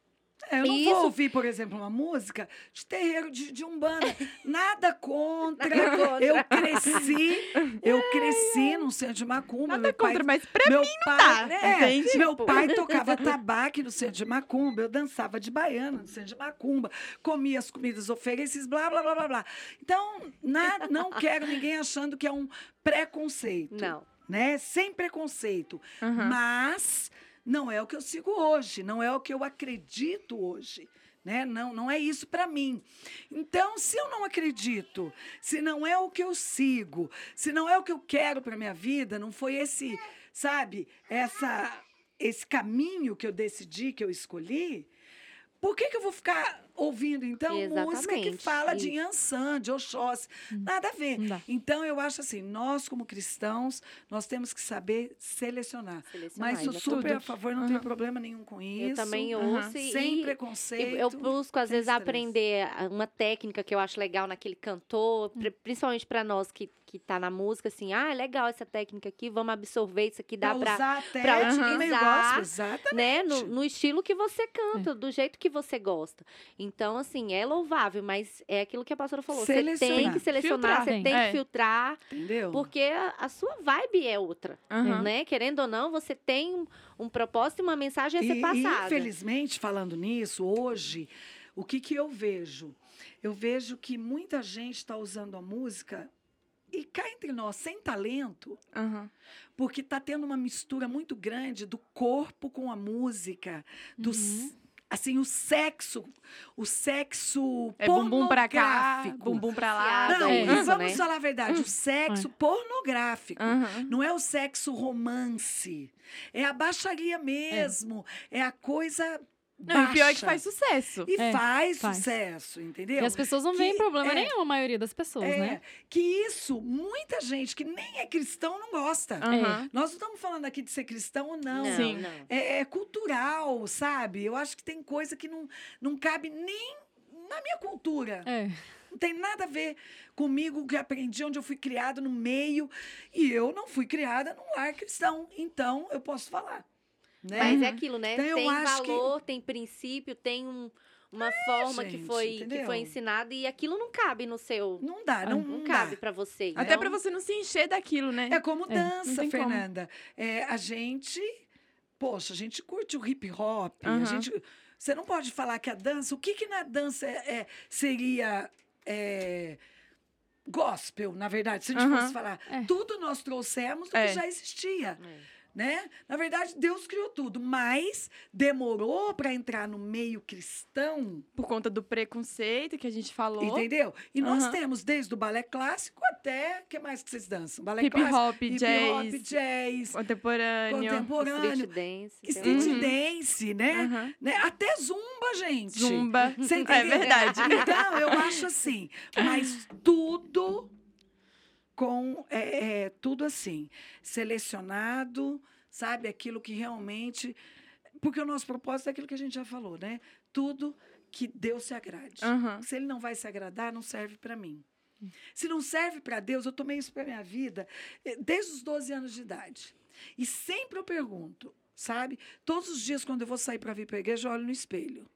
É, Eu não Isso. vou ouvir, por exemplo, uma música de terreiro de, de umbanda. Nada contra. Nada contra. Eu cresci, eu cresci num centro de macumba. Nada meu pai, contra, mas pra meu mim pai, tá, né? entende? Meu Tipo. pai tocava tabaque no centro de macumba, eu dançava de baiana no centro de macumba, comia as comidas oferecidas, blá, blá, blá, blá, blá. Então, nada, não quero ninguém achando que é um preconceito. Não. Né? Sem preconceito. Aham. Mas não é o que eu sigo hoje, não é o que eu acredito hoje. Né? Não, não é isso para mim. Então, se eu não acredito, se não é o que eu sigo, se não é o que eu quero para minha vida, não foi esse, sabe, essa esse caminho que eu decidi, que eu escolhi, por que, que eu vou ficar ouvindo, então, música que Exatamente, fala de isso. Yansan, de Oxóssi? Nada a ver. Então, eu acho assim, nós como cristãos, nós temos que saber selecionar. Selecionar, Mas sou exatamente. super a favor, não tenho Aham. problema nenhum com isso. Eu também ouço e, Sem preconceito. eu busco, às vezes, estresse. aprender a- uma técnica que eu acho legal naquele cantor, Hum. pri- principalmente para nós que, que tá na música, assim, ah, é legal essa técnica aqui, vamos absorver isso aqui, dá pra, usar até pra utilizar, gospel, exatamente. né, no, no estilo que você canta, do jeito que você gosta. Então, assim, é louvável, mas é aquilo que a pastora falou, você tem que selecionar, você Tem. tem É. que filtrar, Entendeu? porque a, a sua vibe é outra, né? Querendo ou não, você tem um, um propósito e uma mensagem a ser E, e, passada. infelizmente, falando nisso, hoje, o que, que eu vejo? Eu vejo que muita gente está usando a música e cá entre nós, sem talento, Aham. porque está tendo uma mistura muito grande do corpo com a música, do Uhum. assim o sexo, o sexo É bumbum pra cá, pornográfico. bumbum pra lá. Não, É isso, vamos né? falar a verdade, o sexo pornográfico. Aham. Não é o sexo romance. É a baixaria mesmo. É, a coisa. Não, e o pior é que faz sucesso. E É, faz, faz. sucesso, E entendeu? as pessoas não veem problema é. nenhum, a maioria das pessoas, é, né? que isso, muita gente que nem é cristão não gosta. Aham. Nós não estamos falando aqui de ser cristão ou não. Não, Sim. não. É, é cultural, sabe? Eu acho que tem coisa que não, não cabe nem na minha cultura. É. Não tem nada a ver comigo, o que aprendi, onde eu fui criada no meio. E eu não fui criada num lar cristão. Então, eu posso falar. Né? Mas é aquilo, né? Então, tem acho que- valor, tem princípio, tem um- uma forma que gente, foi, que entendeu? foi ensinada e aquilo não cabe no seu. Não dá, não, Não, não cabe pra você. Até então- pra você não se encher daquilo, né? É como É, dança, como. Fernanda. É, a gente, poxa, a gente curte o hip hop. A Aham. gente, você não pode falar que a dança, o que que na dança é, é- seria é, gospel, na verdade, se a gente Aham. fosse falar. É. Tudo nós trouxemos do É. que já existia. Né? Na verdade, Deus criou tudo, mas demorou para entrar no meio cristão, Por conta do preconceito que a gente falou. entendeu? E nós Aham. temos desde o balé clássico até, o que mais que vocês dançam? Balé Hip clássico, hop, hip jazz, hop, jazz, contemporâneo. Street contemporâneo, dance. street Uhum. dance, né? Aham. né? Até zumba, gente. Zumba. Você É verdade. Então, eu acho assim, mas tudo com é, é, tudo assim, selecionado, sabe, aquilo que realmente, porque o nosso propósito é aquilo que a gente já falou, né? Tudo que Deus se agrade. Aham. Se ele não vai se agradar, não serve para mim. Se não serve para Deus, eu tomei isso para minha vida eh, desde os 12 anos de idade. E sempre eu pergunto, sabe? Todos os dias, quando eu vou sair para vir para a igreja, eu olho no espelho.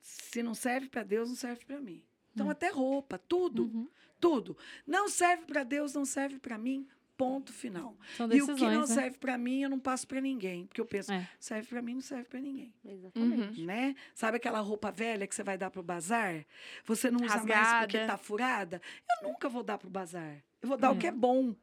Se não serve para Deus, não serve para mim. Então, Hum. até roupa, tudo, Uhum. tudo. Não serve para Deus, não serve para mim, ponto final. São e o decisões, que não né? serve para mim, eu não passo para ninguém. Porque eu penso, É. serve para mim, não serve para ninguém Exatamente. né? Sabe aquela roupa velha que você vai dar pro bazar? Você não usa mais porque tá furada? Eu nunca vou dar pro bazar. Eu vou dar o É. que é bom.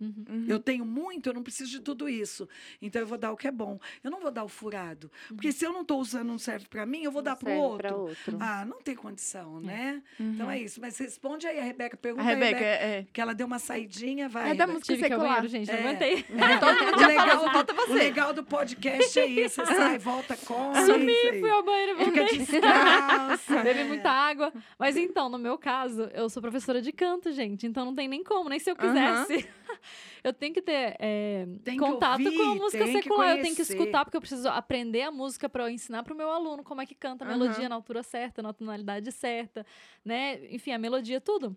Uhum. Uhum. Eu tenho muito, eu não preciso de tudo isso. Então eu vou dar o que é bom. Eu não vou dar o furado. Porque se eu não estou usando, não serve para mim, eu vou Não dar pro serve outro. outro. Ah, não tem condição, né? Uhum. Então é isso. Mas responde aí, a Rebeca. A Pergunta Rebeca, a Rebeca. é. Que ela deu uma saidinha, vai. É da Rebeca. música Tive que secular. banheiro, gente, não É. aguentei. É. O legal, do, o legal do podcast é isso. Você sai, volta, come. é Sumi, fui ao banheiro, Fica voltei. descalça. Bebi é. muita água. Mas então, no meu caso, eu sou professora de canto, gente. Então não tem nem como, nem se eu quisesse. Eu tenho que ter é, Tem que contato com a ouvir, música secular. eu tenho que escutar, porque eu preciso aprender a música para eu ensinar para o meu aluno como é que canta a melodia na altura certa, na tonalidade certa, né? Enfim, a melodia, tudo.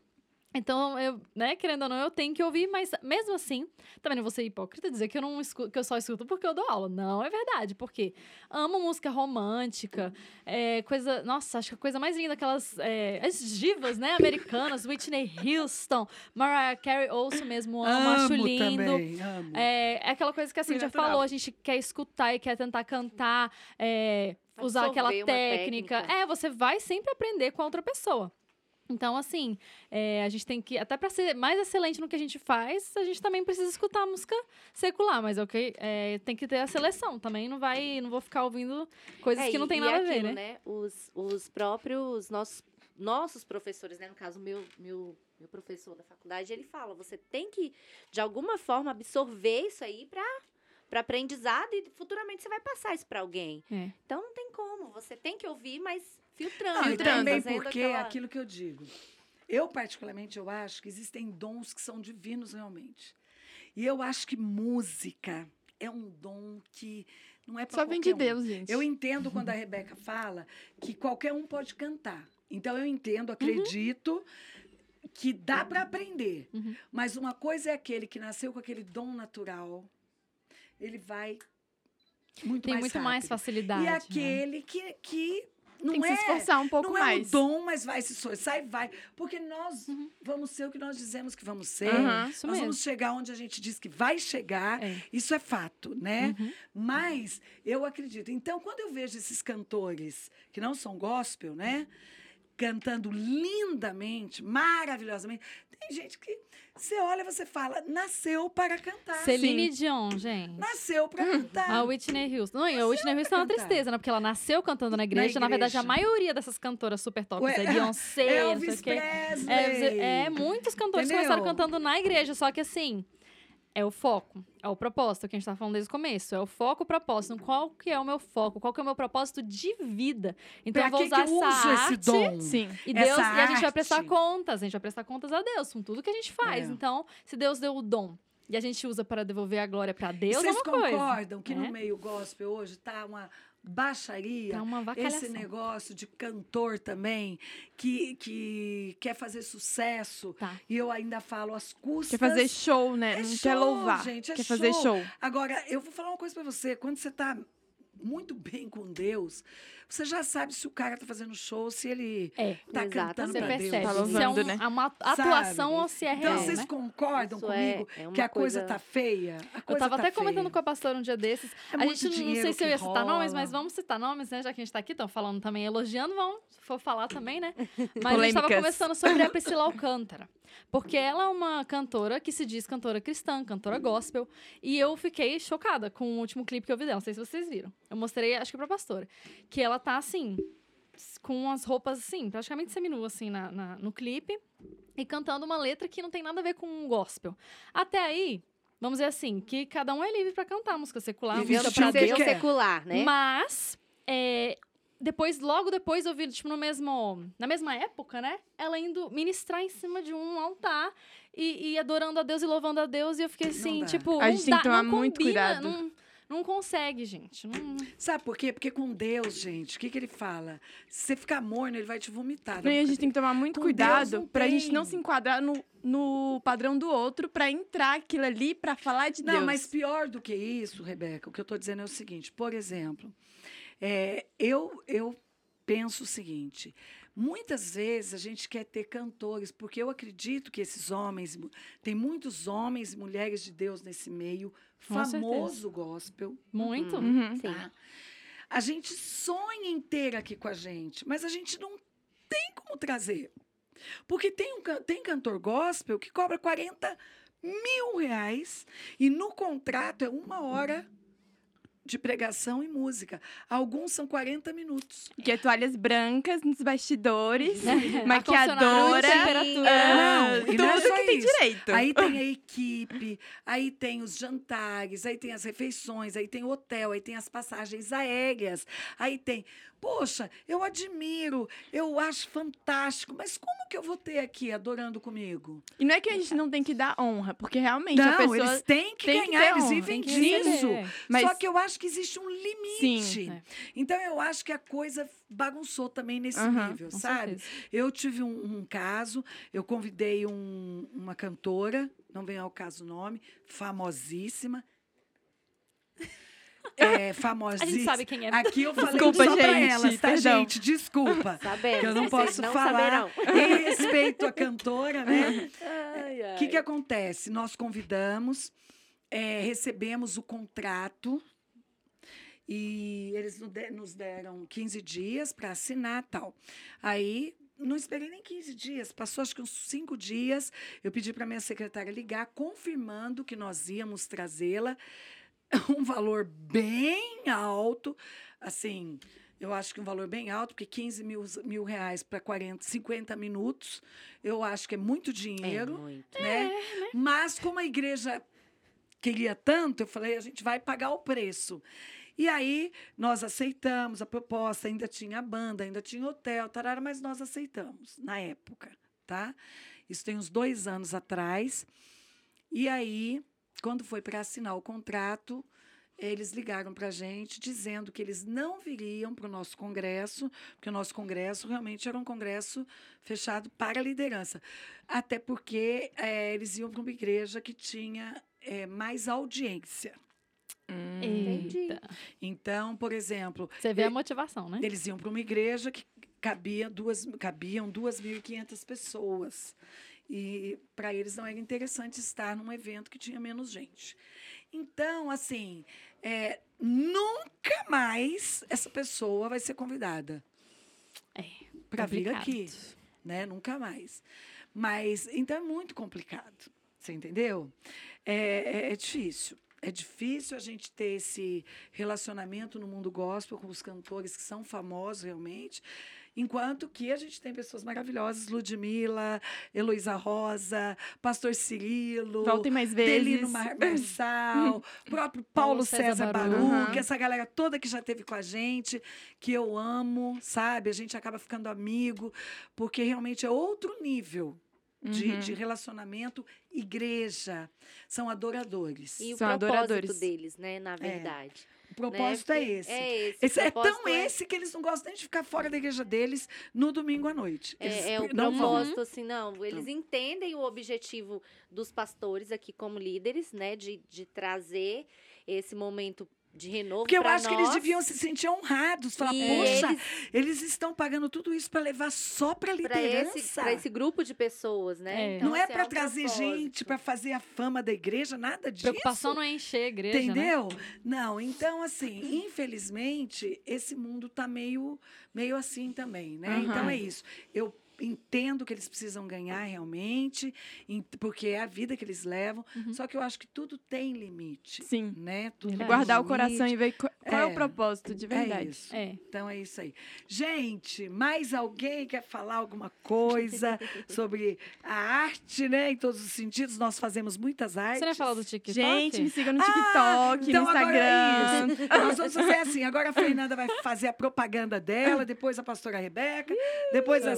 Então, eu, né, querendo ou não, eu tenho que ouvir, mas mesmo assim, também não vou ser hipócrita dizer que eu não escuto, que eu só escuto porque eu dou aula. Não, é verdade, porque amo música romântica, é, coisa, nossa, acho que a coisa mais linda aquelas é, as divas, né, americanas, Whitney Houston, Mariah Carey, ouço mesmo, amo, acho lindo. também, amo. É, é aquela coisa que assim, já natural. falou, a gente quer escutar e quer tentar cantar, é, usar aquela técnica. técnica. É, você vai sempre aprender com a outra pessoa. Então, assim, é, a gente tem que, até para ser mais excelente no que a gente faz, a gente também precisa escutar música secular, mas ok, é, tem que ter a seleção também, não vai, não vou ficar ouvindo coisas É, que não tem nada a aquilo, ver, né? Os, os próprios nossos, nossos professores, né? No caso, meu, meu, meu professor da faculdade, ele fala: você tem que, de alguma forma, absorver isso aí para para aprendizado e futuramente você vai passar isso para alguém. É. Então não tem como, você tem que ouvir, mas filtrando, Não, e né? também porque é aquela- aquilo que eu digo. Eu, particularmente, eu acho que existem dons que são divinos realmente. E eu acho que música é um dom que não é para Só vem de Deus, gente. Eu entendo quando a Rebeca fala que qualquer um pode cantar. Então eu entendo, Uhum. acredito que dá para aprender. Uhum. Mas uma coisa é aquele que nasceu com aquele dom natural, ele vai muito Tem mais muito mais rápido. facilidade. E né? aquele que, que não Tem que é se esforçar um pouco não mais. é um dom, mas vai se esforçar e vai. Porque nós Uhum. vamos ser o que nós dizemos que vamos ser. Isso Nós mesmo. vamos chegar onde a gente diz que vai chegar. É. Isso é fato, né? Uhum. Mas eu acredito. Então, quando eu vejo esses cantores que não são gospel, né? Cantando lindamente, maravilhosamente. Tem gente que você olha e você fala, nasceu para cantar. Celine Dion, gente. Nasceu para cantar. A Whitney Houston. Não, e a Whitney Houston é uma cantar. tristeza, né? Porque ela nasceu cantando na igreja. Na, verdade, a igreja. maioria dessas cantoras super tops Ué, é Beyoncé, não sei o Elvis quê. Presley. É, é, muitos cantores Entendeu? começaram cantando na igreja, só que assim, é o foco, é o propósito que a gente tá falando desde o começo. É o foco, o propósito. Qual que é o meu foco? Qual que é o meu propósito de vida? Então Pra eu vou usar que eu essa uso arte. esse dom? Sim. E, Deus, essa e a gente vai prestar contas, a gente vai prestar contas a Deus com tudo que a gente faz. É. Então, se Deus deu o dom e a gente usa para devolver a glória para Deus, é Vocês uma coisa. concordam que né? no meio gospel hoje tá uma baixaria? Tá uma esse negócio de cantor também, que, que quer fazer sucesso. Tá. E eu ainda falo as custas. Quer fazer show, né? É não show, quer louvar. gente, é quer fazer show. show. Agora, eu vou falar uma coisa pra você. Quando você tá muito bem com Deus, você já sabe se o cara tá fazendo show, se ele É. tá Exato. cantando Você pra percebe Deus. Tá se é louvando, um- né? uma atuação Sabe? ou se é Então, real, vocês né? concordam Isso é- comigo é uma que a coisa, coisa- tá feia? A Eu coisa tava tá até comentando feia. com a pastora um dia desses. É a gente não sei se eu ia citar nomes, rola. mas vamos citar nomes, né? Já que a gente tá aqui, estão falando também, elogiando, vamos, se for falar também, né? Mas a gente tava conversando sobre a Priscila Alcântara. Porque ela é uma cantora que se diz cantora cristã, cantora gospel. E eu fiquei chocada com o último clipe que eu vi dela. Não sei se vocês viram. Eu mostrei, acho que pra pastora. Que ela tá assim, com as roupas assim, praticamente seminua, assim, na, na- no clipe. E cantando uma letra que não tem nada a ver com um gospel. Até aí, vamos dizer assim, que cada um é livre pra cantar música secular, música pra Deus. secular, né? Mas, é, depois, logo depois, eu vi, tipo, no mesmo, na mesma época, né? Ela indo ministrar em cima de um altar e, e adorando a Deus e louvando a Deus. E eu fiquei assim, tipo, A gente tem que tomar muito combina, cuidado. Não, não consegue, gente. Não- Sabe por quê? Porque com Deus, gente, o que, que ele fala? Se você ficar morno, ele vai te vomitar. E a gente tem que tomar muito Com cuidado não pra gente tem. não se enquadrar no, no padrão do outro pra entrar aquilo ali pra falar de Não, Deus. mas pior do que isso, Rebeca, o que eu estou dizendo é o seguinte: por exemplo, é, eu, eu penso o seguinte. Muitas vezes a gente quer ter cantores, porque eu acredito que esses homens, tem muitos homens e mulheres de Deus nesse meio, Com famoso gospel, muito. Uhum. Sim. tá? A gente sonha ter aqui com a gente, mas a gente não tem como trazer. Porque tem, um, tem cantor gospel que cobra 40 mil reais e no contrato é uma hora de pregação e música. Alguns são 40 minutos. Que é toalhas brancas nos bastidores, Ar-condicionado, maquiadora, temperatura. ah, Não, e não é só que tem isso. direito. Aí tem a equipe, aí tem os jantares, aí tem as refeições, aí tem o hotel, aí tem as passagens aéreas, aí tem Poxa, eu admiro, eu acho fantástico, mas como que eu vou ter aqui adorando comigo? E não é que a gente não tem que dar honra, porque realmente a Não, pessoa. eles têm que tem que ganhar, ter eles honra, vivem que disso. Mas- Só que eu acho que existe um limite. Sim. É. Então eu acho que a coisa bagunçou também nesse Aham, nível, sabe? certeza. Eu tive um, um caso, eu convidei um- uma cantora, não vem ao caso o nome, famosíssima. É, A famosíssima. gente sabe quem é. Aqui eu falei Desculpa, só pra gente, elas, tá, perdão. gente? Desculpa. Sabemos. Que eu não posso não falar. saberão. Em respeito à cantora, né? O que, que acontece? Nós convidamos, é, recebemos o contrato e eles nos deram 15 dias para assinar tal. Aí não esperei nem 15 dias, passou acho que uns 5 dias. Eu pedi para minha secretária ligar, confirmando que nós íamos trazê-la. Um valor bem alto, assim. Eu acho que um valor bem alto, porque 15 mil, mil reais para 40, 50 minutos, eu acho que é muito É dinheiro muito. né? Mas como a igreja queria tanto, eu falei, a gente vai pagar o preço. E aí nós aceitamos a proposta, ainda tinha banda, ainda tinha hotel, tarara, mas nós aceitamos na época, tá? Isso tem uns dois anos atrás. E aí, quando foi para assinar o contrato, eles ligaram para a gente dizendo que eles não viriam para o nosso congresso, porque o nosso congresso realmente era um congresso fechado para a liderança. Até porque eh, eles iam para uma igreja que tinha eh, mais audiência. Hum. Entendi. Eita. Então, por exemplo, Você vê a motivação, né? eles iam para uma igreja que cabia duas, cabiam 2.500 pessoas. E para eles não era interessante estar num evento que tinha menos gente. Então, assim, é, nunca mais essa pessoa vai ser convidada É, para vir aqui, né? Nunca mais. Mas, então é muito complicado, você entendeu? É, é- é difícil. É difícil a gente ter esse relacionamento no mundo gospel com os cantores que são famosos realmente. Enquanto que a gente tem pessoas maravilhosas, Ludmilla, Heloísa Rosa, Pastor Cirilo, Voltem mais vezes. Delino Mar Marçal, próprio Paulo, Paulo César, César Baruch. Aham. essa galera toda que já teve com a gente, que eu amo, sabe? A gente acaba ficando amigo, porque realmente é outro nível de, Uhum. de relacionamento igreja. São adoradores. E o São propósito adoradores. deles, né, na verdade. o propósito né? é esse. É esse. Esse é tão propósito é- esse que eles não gostam nem de ficar fora da igreja deles no domingo à noite. Eles É, é o não vão. propósito, assim, não. Eles entendem o objetivo dos pastores aqui como líderes, né? De, de trazer esse momento de renovo Porque eu acho que eles nós. deviam se sentir honrados. Falar, E poxa, eles- eles estão pagando tudo isso para levar só para Para liderança. esse, pra esse grupo de pessoas, né? É. Então, não é assim, para um trazer propósito. gente, para fazer a fama da igreja, nada disso. Preocupação não é encher a igreja, né? Entendeu? Não, então assim, infelizmente, esse mundo tá meio, meio assim também, né? Aham. Então é isso. Eu entendo que eles precisam ganhar realmente, porque é a vida que eles levam, Uhum. só que eu acho que tudo tem limite, Sim. né? Tudo Verdade. Guardar o limite. coração e ver qu- qual é, É. o propósito de É verdade. isso. É. Então é isso aí. Gente, mais alguém quer falar alguma coisa sobre a arte, né? Em todos os sentidos, nós fazemos muitas artes. Você não falar do TikTok? Gente, me sigam no Ah, TikTok, então no agora Instagram. é isso. Nós vamos fazer assim. Agora a Fernanda vai fazer a propaganda dela, depois a pastora Rebeca, depois a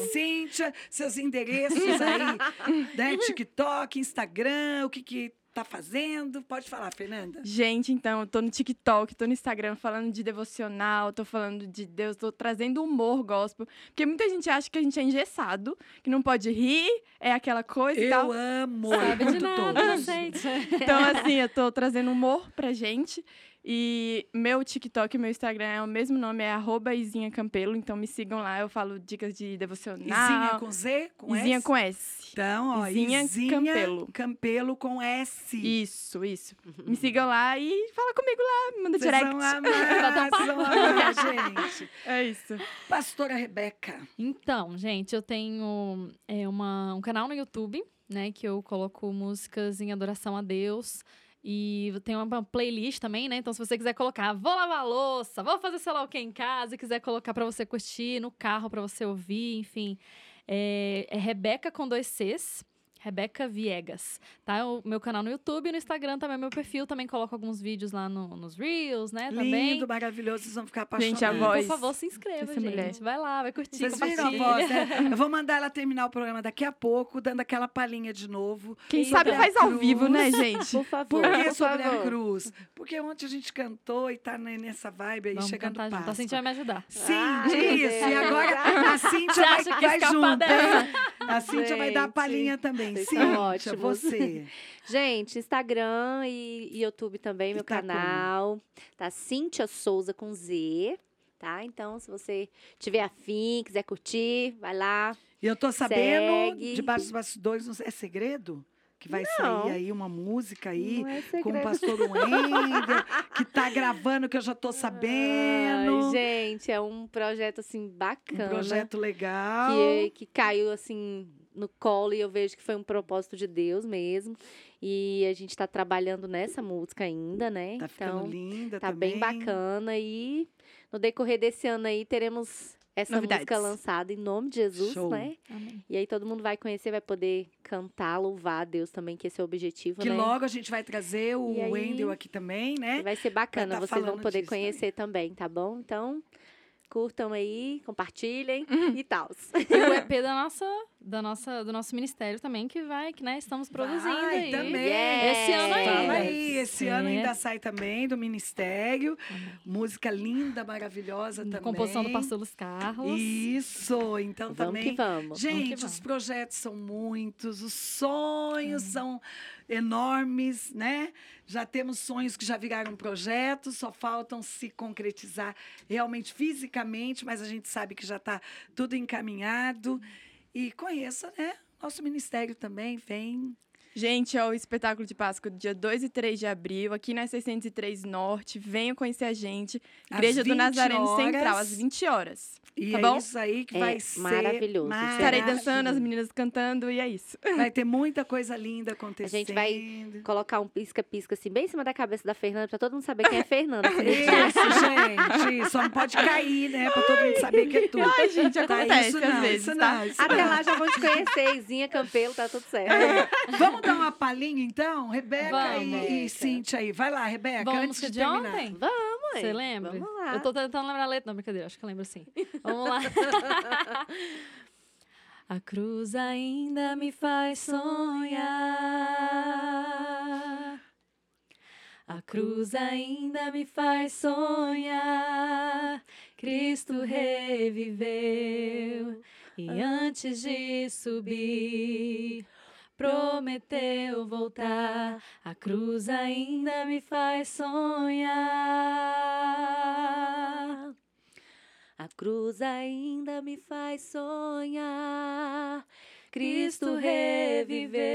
Cíntia, seus endereços aí, né? TikTok, Instagram, o que que tá fazendo. Pode falar, Fernanda. Gente, então, eu tô no TikTok, tô no Instagram falando de devocional, tô falando de Deus, tô trazendo humor gospel. Porque muita gente acha que a gente é engessado, que não pode rir, é aquela coisa e Eu tal. amo. Sabe de nada, todos. gente. Então, assim, eu tô trazendo humor pra gente. E meu TikTok e meu Instagram é o mesmo nome, é arroba Izinha Campelo. Então me sigam lá, eu falo dicas de devocional. Izinha com Z? Com Izinha S? com S. Então, ó, Izinha Izinha, Campelo. Campelo com S. Isso, isso. Me sigam lá e fala comigo lá, me manda Vocês direct. vão amar, vocês vão amar, gente. É isso. Pastora Rebeca. Então, gente, eu tenho é, uma, um canal no YouTube, né? Que eu coloco músicas em adoração a Deus. E tem uma playlist também, né? Então, se você quiser colocar, vou lavar louça, vou fazer sei lá o que em casa, e quiser colocar pra você curtir no carro, pra você ouvir, enfim. É, é Rebeca com dois Cs. Rebeca Viegas, tá? O meu canal no YouTube e no Instagram também é meu perfil. Também coloco alguns vídeos lá no- nos Reels, né? Também. Lindo, maravilhoso, vocês vão ficar apaixonados. Gente, a voz por favor, se inscreva, gente. mulher. Vai lá, vai curtir, Vocês viram a voz, né? Eu vou mandar ela terminar o programa daqui a pouco, dando aquela palhinha de novo. Quem sabe faz ao vivo, né, gente? Por favor. Por que por sobre favor. a cruz? Porque ontem a gente cantou e tá ne- nessa vibe aí, Vamos chegando cantar junto. A. Cintia vai me ajudar. Sim, meu isso. E agora a Cíntia Você vai, vai junto. hein? A Cíntia vai dar a Gente, palhinha também. Vocês Cíntia, você. Gente, Instagram e, e YouTube também, meu tá como? canal. Tá Cíntia Souza com Z, tá? Então, se você tiver afim, quiser curtir, vai lá. E eu tô sabendo, Segue. debaixo dos bastidores, é segredo? Que vai Não. sair aí uma música aí é com o pastor Wender, que tá gravando, que eu já tô sabendo. Ai, gente, é um projeto assim um bacana. projeto legal. que, que caiu assim no colo e eu vejo que foi um propósito de Deus mesmo. E a gente tá trabalhando nessa música ainda, né? Tá ficando então, linda tá também. bem bacana e no decorrer desse ano aí teremos essa Novidades. música lançada em nome de Jesus, Show. né? Amém. E aí todo mundo vai conhecer, vai poder cantar, louvar a Deus também, que esse é o objetivo, Que né? logo a gente vai trazer o E aí- Wendel aqui também, né? Vai ser bacana, tá vocês vão poder disso também. conhecer também, tá bom? Então, curtam aí, compartilhem Uhum. e tal. E o EP da nossa, da nossa, do nosso ministério também, que vai, que né, estamos produzindo Vai, aí. também. Esse ano ainda. Fala aí, esse ano ainda sai também do Ministério. Música linda, maravilhosa também. Composição do pastor Luiz Carlos. Isso, então vamos também. que vamos. Gente, que os vamos. projetos são muitos, os sonhos são enormes, né? Já temos sonhos que já viraram projetos, só faltam se concretizar realmente fisicamente, mas a gente sabe que já está tudo encaminhado. E conheça, né? Nosso ministério também vem. Gente, é o espetáculo de Páscoa do dia 2 e 3 de abril, aqui na 603 Norte. Venham conhecer a gente. Igreja do 20 Nazareno horas. Central, às 20 horas. E Tá é bom? isso aí que É vai ser maravilhoso. Estarei dançando, as maravilhoso. meninas cantando, e é isso. Vai ter muita coisa linda acontecendo. gente vai Colocar um pisca-pisca assim, bem em cima da cabeça da Fernanda, pra todo mundo saber quem é Fernanda. dia. Isso, gente. Só não pode cair, né? Pra todo mundo saber que é tu. Ai, gente, Tá, acontece isso às não, vezes, isso tá? Até não. lá já vão te conhecer, Izinha, Campelo, tá tudo certo. É. Vamos dar uma palhinha, então? Rebeca Vamos. e, e. Cíntia aí. Vai lá, Rebeca, Vamos antes de de terminar. ontem? Vamos, Você lembra? Vamos lá. Eu tô tentando lembrar a letra. Não, brincadeira, acho que eu lembro sim. Vamos lá. a cruz ainda me faz sonhar. A cruz ainda me faz sonhar. Cristo reviveu e antes de subir prometeu voltar. A cruz ainda me faz sonhar. A cruz ainda me faz sonhar. Cristo reviveu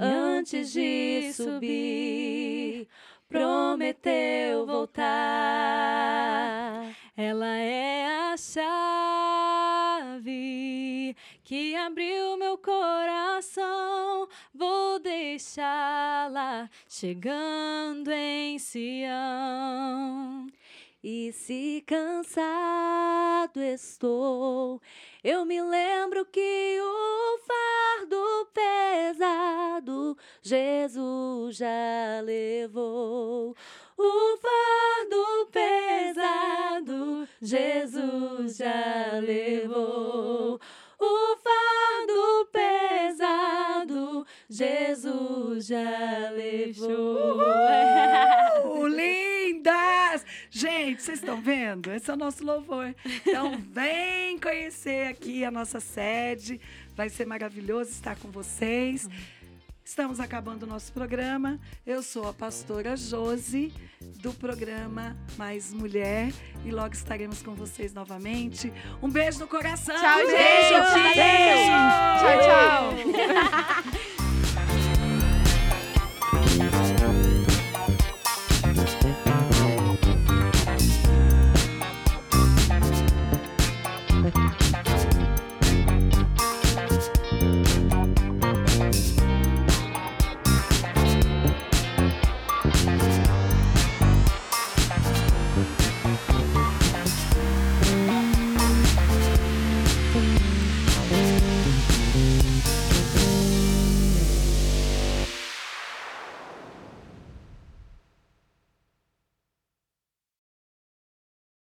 antes de subir. Prometeu voltar. Ela é a chave que abriu meu coração. Vou deixá-la chegando em Sião. E se cansado estou, eu me lembro que o fardo pesado Jesus já levou. O fardo pesado Jesus já levou. O fardo pesado Jesus já levou. Uh, lindas! Gente, vocês estão vendo? Esse é o nosso louvor. Então, vem conhecer aqui a nossa sede. Vai ser maravilhoso estar com vocês. Estamos acabando o nosso programa. Eu sou a pastora Josi, do programa Mais Mulher. E logo estaremos com vocês novamente. Um beijo no coração. Tchau, Beijo. gente! Beijo. Tchau, tchau!